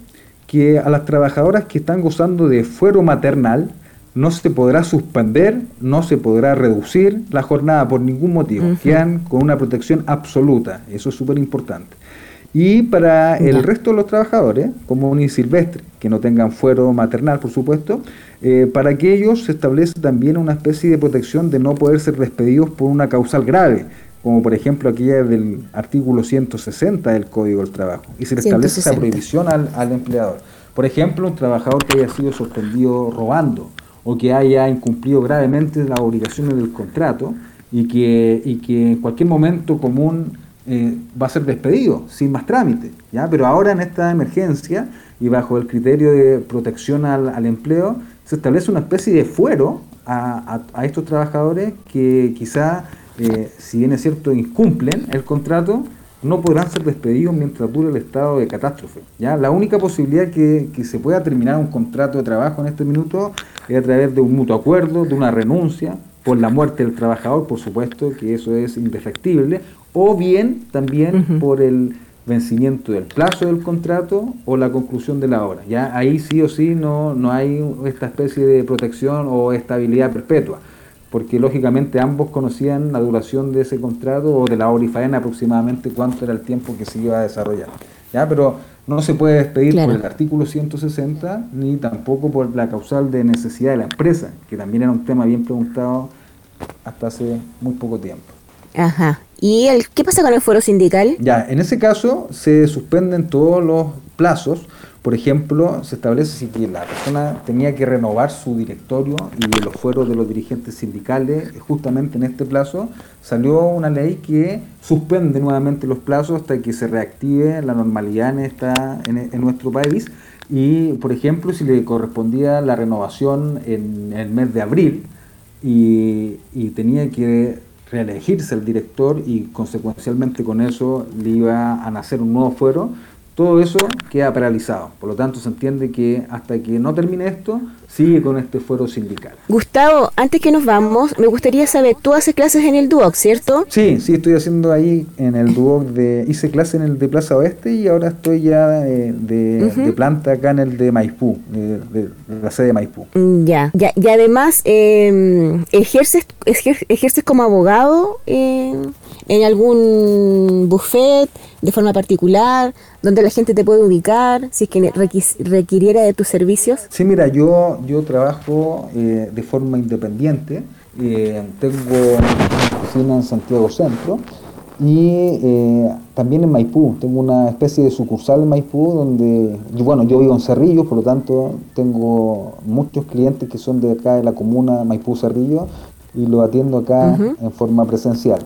que a las trabajadoras que están gozando de fuero maternal no se podrá suspender, no se podrá reducir la jornada por ningún motivo. Ujú. Quedan con una protección absoluta, eso es súper importante. Y para el resto de los trabajadores, como y silvestre, que no tengan fuero maternal, por supuesto, eh, para que ellos se establece también una especie de protección de no poder ser despedidos por una causal grave, como por ejemplo aquella del artículo 160 del Código del Trabajo. Y se le establece esa 160. prohibición al, al empleador. Por ejemplo, un trabajador que haya sido sorprendido robando o que haya incumplido gravemente las obligaciones del contrato y que, y que en cualquier momento común eh, va a ser despedido sin más trámite. ¿ya? Pero ahora en esta emergencia y bajo el criterio de protección al, al empleo, se establece una especie de fuero a, a- estos trabajadores que quizá, eh, si bien es cierto, incumplen el contrato, no podrán ser despedidos mientras dure el estado de catástrofe. ¿ya? La única posibilidad que, que se pueda terminar un contrato de trabajo en este minuto es a través de un mutuo acuerdo, de una renuncia, por la muerte del trabajador, por supuesto, que eso es indefectible, o bien también por el vencimiento del plazo del contrato o la conclusión de la obra. Ya ahí sí o sí no, no hay esta especie de protección o estabilidad perpetua, porque lógicamente ambos conocían la duración de ese contrato o de la obra y faena aproximadamente cuánto era el tiempo que se iba a desarrollar. Ya, pero no se puede despedir Claro. por el artículo 160 ni tampoco por la causal de necesidad de la empresa, que también era un tema bien preguntado hasta hace muy poco tiempo. Ajá. ¿Y el, qué pasa con el fuero sindical? Ya, en ese caso se suspenden todos los plazos. Por ejemplo, se establece si que la persona tenía que renovar su directorio y los fueros de los dirigentes sindicales justamente en este plazo, salió una ley que suspende nuevamente los plazos hasta que se reactive la normalidad en, esta, en nuestro país. Y, por ejemplo, si le correspondía la renovación en el mes de abril y, y tenía que reelegirse el director y consecuencialmente con eso le iba a nacer un nuevo fuero, todo eso queda paralizado. Por lo tanto, se entiende que hasta que no termine esto, sigue con este fuero sindical. Gustavo, antes que nos vamos, me gustaría saber, tú haces clases en el Duoc, ¿cierto? Sí, sí, estoy haciendo ahí en el Duoc de... Hice clase en el de Plaza Oeste y ahora estoy ya eh, de, Ujú. de planta acá en el de Maipú, de, de la sede de Maipú. Mm, Ya, ya, y además, eh, ¿ejerces, ejer- ¿ejerces como abogado eh, en algún buffet de forma particular, donde la gente te puede ubicar, si es que requis- requiriera de tus servicios? Sí, mira, yo, yo trabajo eh, de forma independiente. eh, tengo una oficina en Santiago Centro y eh, también en Maipú. Tengo una especie de sucursal en Maipú donde, yo- bueno, yo vivo en Cerrillo, por lo tanto tengo muchos clientes que son de acá de la comuna Maipú-Cerrillo y los atiendo acá Ujú. en forma presencial.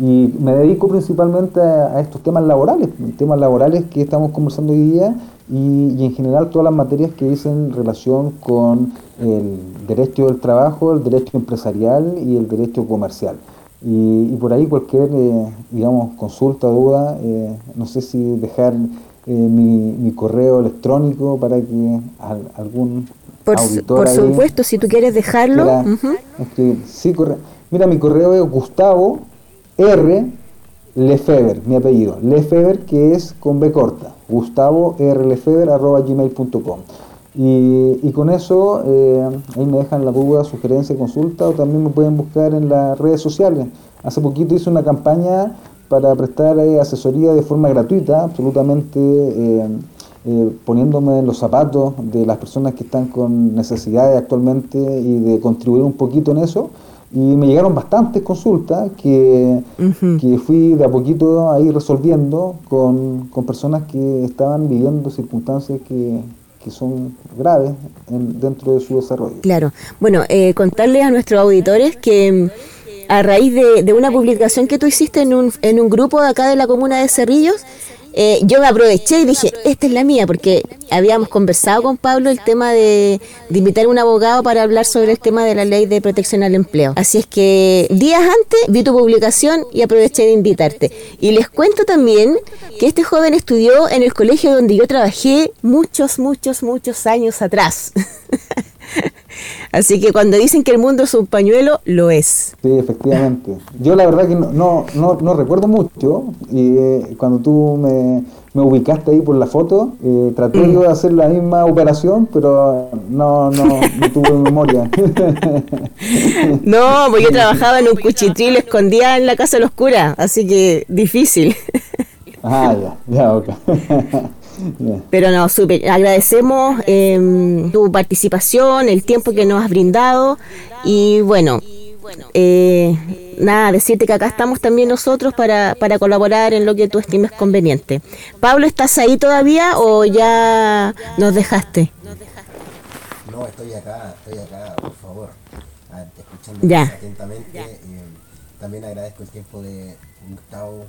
Y me dedico principalmente a, a estos temas laborales, temas laborales que estamos conversando hoy día y, y en general todas las materias que dicen relación con el derecho del trabajo, el derecho empresarial y el derecho comercial. Y, y por ahí cualquier, eh, digamos, consulta, duda, eh, no sé si dejar eh, mi, mi correo electrónico para que al- algún Por, auditor por ahí supuesto, si tú quieres dejarlo. Sí, corre- Mira, mi correo es Gustavo R. Lefever, mi apellido. Lefever, que es con B corta. Gustavo R. Lefever, arroba gmail.com. Y, y con eso, eh, ahí me dejan la duda, sugerencia, consulta, o también me pueden buscar en las redes sociales. Hace poquito hice una campaña para prestar eh, asesoría de forma gratuita, absolutamente eh, poniéndome en los zapatos de las personas que están con necesidades actualmente y de contribuir un poquito en eso. Y me llegaron bastantes consultas que, que fui de a poquito ahí resolviendo con, con personas que estaban viviendo circunstancias que, que son graves en- dentro de su desarrollo. Claro. Bueno, eh, contarles a nuestros auditores que a raíz de, de una publicación que tú hiciste en un, en un grupo de acá de la comuna de Cerrillos, eh, yo me aproveché y dije, esta es la mía, porque habíamos conversado con Pablo el tema de, de invitar a un abogado para hablar sobre el tema de la ley de protección al empleo. Así es que días antes vi tu publicación y aproveché de invitarte. Y les cuento también que este joven estudió en el colegio donde yo trabajé muchos, muchos, muchos años atrás. Así que cuando dicen que el mundo es un pañuelo, lo es. Sí, efectivamente. Yo la verdad que no, no, no, no recuerdo mucho y eh, cuando tú me, me ubicaste ahí por la foto, eh, traté yo de hacer la misma operación, pero no, no, no tuve memoria. No, pues yo trabajaba en un cuchitril escondida en la casa de los curas, así que difícil. ah, ya, ya, ok. Ya. Pero no, súper. Agradecemos eh, tu participación, el tiempo que nos has brindado y bueno, eh, nada, decirte que acá estamos también nosotros para, para colaborar en lo que tú estimes conveniente. Pablo, ¿estás ahí todavía o ya nos dejaste? No, estoy acá, estoy acá, por favor, a- escuchando Ya. atentamente. eh, también agradezco el tiempo de Gustavo.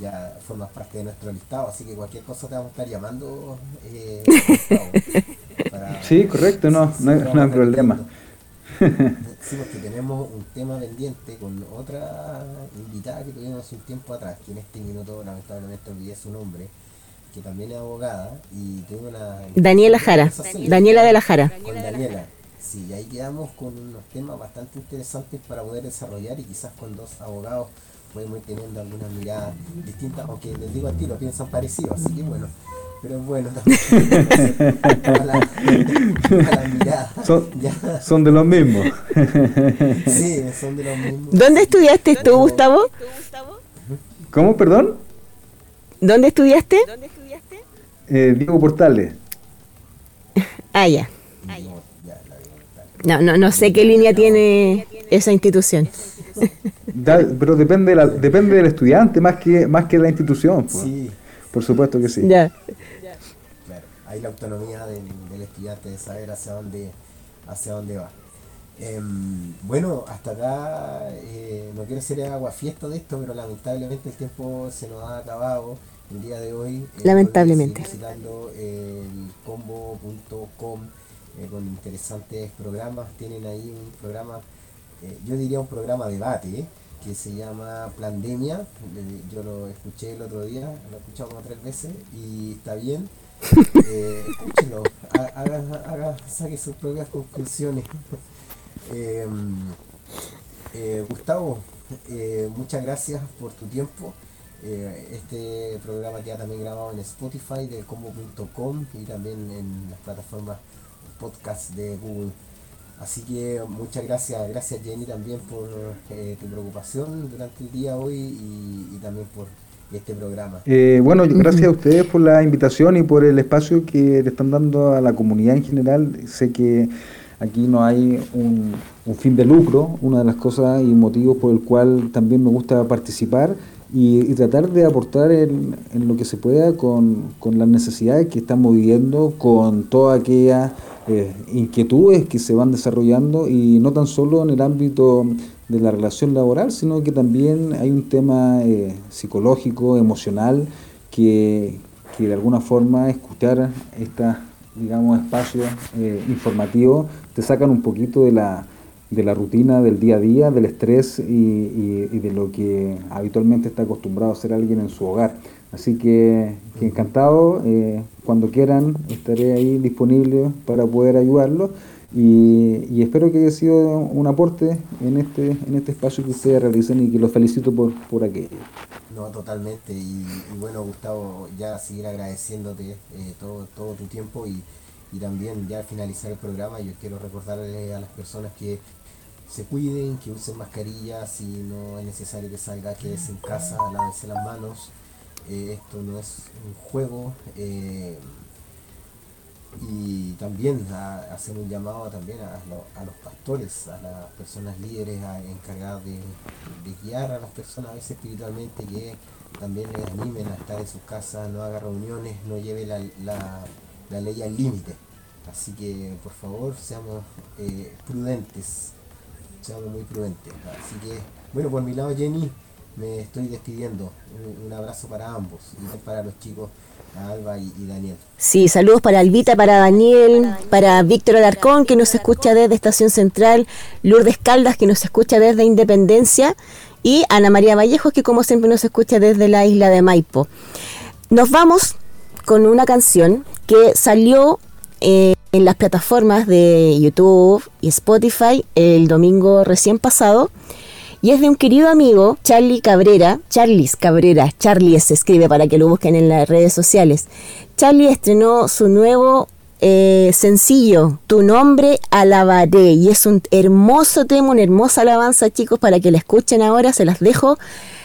Ya formas parte de nuestro listado, así que cualquier cosa te vamos a estar llamando. eh, para- Sí, correcto, no, no hay, no hay problema. Sí, porque tenemos un tema pendiente con otra invitada que tuvimos hace un tiempo atrás, que en este minuto lamentablemente olvidé su nombre, que también es abogada, y tuvimos una... Daniela Jara, Daniela de la Jara. Con Daniela. Sí, y ahí quedamos con unos temas bastante interesantes para poder desarrollar y quizás con dos abogados podemos ir teniendo algunas miradas distintas, aunque les digo a ti, lo piensan parecido, así que bueno, pero es bueno también. a la, a la mirada. Son, de los mismos. Sí, son de los mismos. ¿Dónde estudiaste tú, Gustavo? ¿Cómo, perdón? ¿Dónde estudiaste? Eh, Diego Portales. Ah, ya. No, no, no sé qué línea tiene esa institución. Da- pero depende, de la- depende del estudiante más que, más que de la institución. pues. Sí, Por supuesto que sí. Ya. claro. Hay la autonomía del, del estudiante de saber hacia dónde, hacia dónde va. Em, bueno, hasta acá eh, no quiero ser agua fiesta de esto, pero lamentablemente el tiempo se nos ha acabado el día de hoy. Eh, Lamentablemente. visitando el combo.com eh, con interesantes programas. Tienen ahí un programa, eh, yo diría un programa debate, eh, que se llama Plandemia. Yo lo escuché el otro día, lo he escuchado como tres veces y está bien. Eh, escúchenlo, ha- haga, haga- saque sus propias conclusiones. Eh, eh, Gustavo, muchas gracias por tu tiempo. Este programa queda también grabado en Spotify de combo.com y también en las plataformas podcast de Google. Así que muchas gracias, gracias Jenny también por eh, tu preocupación durante el día hoy y, y también por este programa. Eh, bueno, gracias a ustedes por la invitación y por el espacio que le están dando a la comunidad en general. Sé que aquí no hay un, un fin de lucro, una de las cosas y motivos por el cual también me gusta participar y, tratar de aportar en, en lo que se pueda con, con las necesidades que estamos viviendo, con todas aquellas eh, inquietudes que se van desarrollando y no tan solo en el ámbito de la relación laboral, sino que también hay un tema eh, psicológico, emocional, que, que de alguna forma escuchar estos, digamos, espacios eh, informativos te sacan un poquito de la, de la rutina del día a día, del estrés y, y- y de lo que habitualmente está acostumbrado a hacer alguien en su hogar. Así que, que encantado, eh, cuando quieran estaré ahí disponible para poder ayudarlos y, espero que haya sido un aporte en este, en este espacio que ustedes realicen y que los felicito por, por aquello. No, totalmente. Y, bueno, Gustavo, ya seguir agradeciéndote eh, todo, todo tu tiempo y, y también ya al finalizar el programa yo quiero recordarle a las personas que se cuiden, que usen mascarillas, si no es necesario que salga, quédese en casa, lávese las manos. Eh, esto no es un juego. eh, y también a, hacer un llamado también a, lo- a los pastores, a las personas líderes a- encargadas de, guiar a las personas a veces espiritualmente, que también les animen a estar en sus casas, no haga reuniones, no lleve la, la- la ley al límite. Así que por favor seamos eh, prudentes, seamos muy prudentes. Así que, bueno, por mi lado Jenny, me estoy despidiendo. Un, un abrazo para ambos y para los chicos, a Alba y, y Daniel. Sí, saludos para Albita, para Daniel, para Víctor Alarcón, que nos escucha desde Estación Central, Lourdes Caldas, que nos escucha desde Independencia, y Ana María Vallejos, que como siempre nos escucha desde la isla de Maipo. Nos vamos con una canción que salió eh, en las plataformas de YouTube y Spotify el domingo recién pasado. Y es de un querido amigo, Charlie Cabrera, Charlis Cabrera, Charlie se escribe para que lo busquen en las redes sociales. Charlie estrenó su nuevo eh, sencillo, Tu nombre alabaré, y es un hermoso tema, una hermosa alabanza, chicos, para que la escuchen ahora, se las dejo,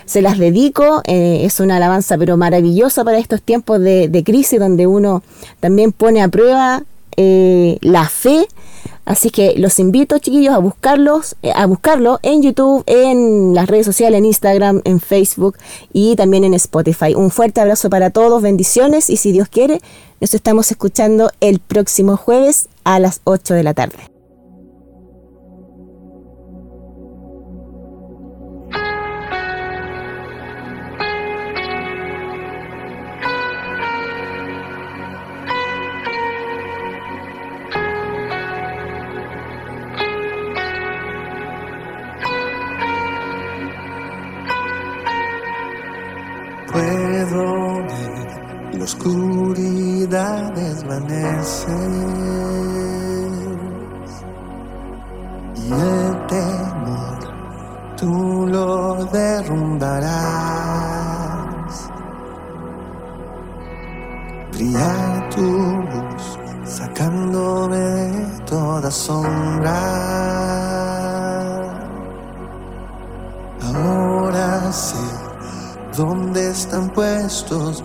se las dedico, eh, es una alabanza pero maravillosa para estos tiempos de, de crisis donde uno también pone a prueba eh, la fe. Así que los invito, chiquillos, a buscarlos, eh, a buscarlo en YouTube, en las redes sociales, en Instagram, en Facebook y también en Spotify. Un fuerte abrazo para todos, bendiciones y si Dios quiere, nos estamos escuchando el próximo jueves a las 8 de la tarde. Ver la oscuridad desvanecer y el temor tú lo derrumbarás. Brillar tu luz sacándome de toda sombra.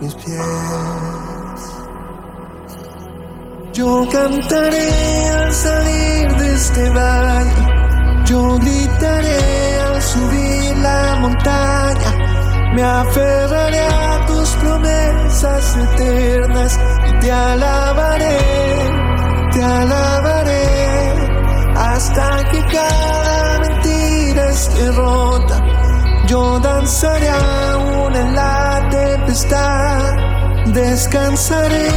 mis pies. Yo cantaré al salir de este valle, yo gritaré al subir la montaña, me aferraré a tus promesas eternas y te alabaré, te alabaré hasta que cada mentira esté rota. Yo danzaré aún en la descansaré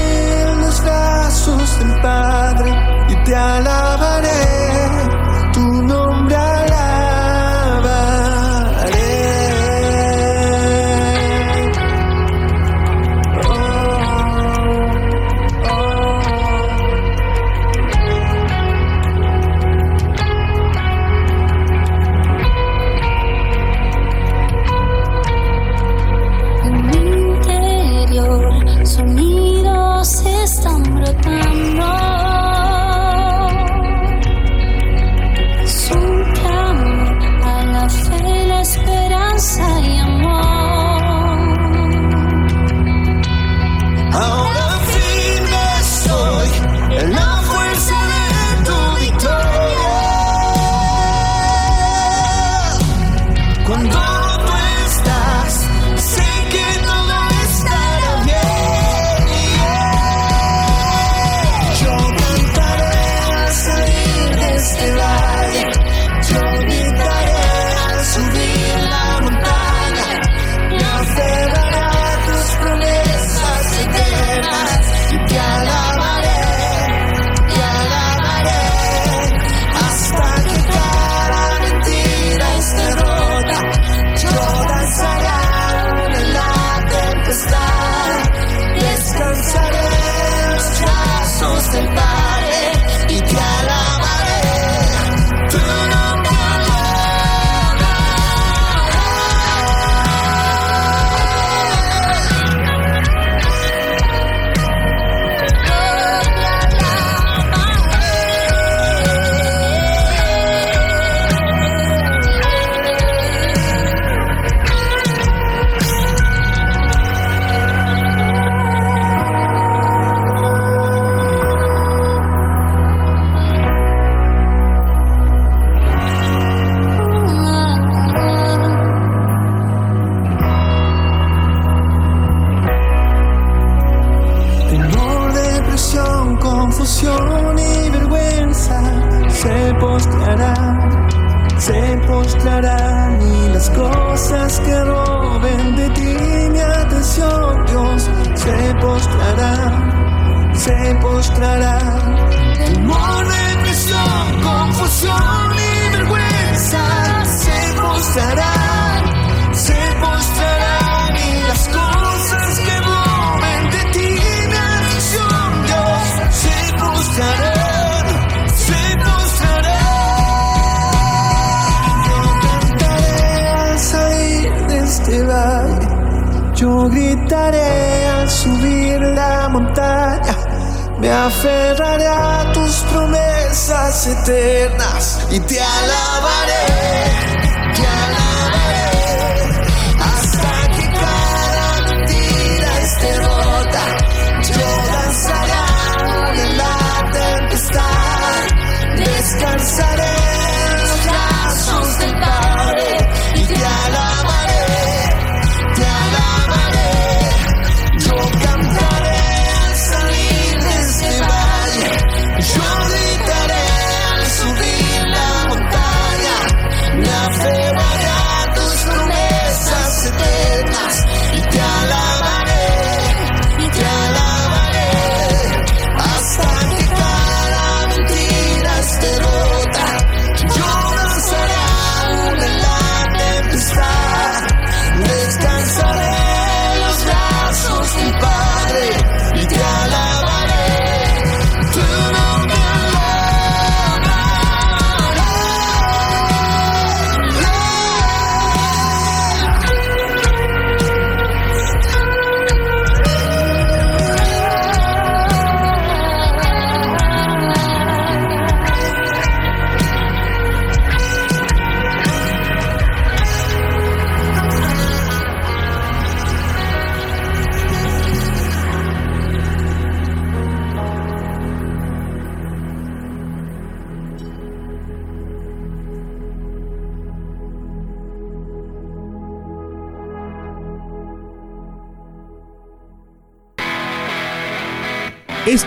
en los brazos del Padre y te alabaré.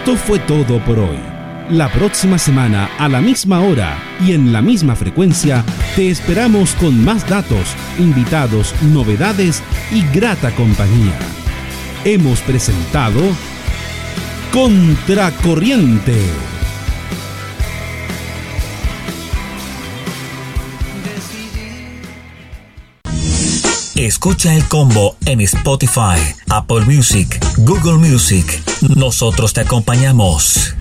Esto fue todo por hoy. La próxima semana, a la misma hora y en la misma frecuencia, te esperamos con más datos, invitados, novedades y grata compañía. Hemos presentado Contracorriente. Escucha el combo en Spotify, Apple Music, Google Music. Nosotros te acompañamos.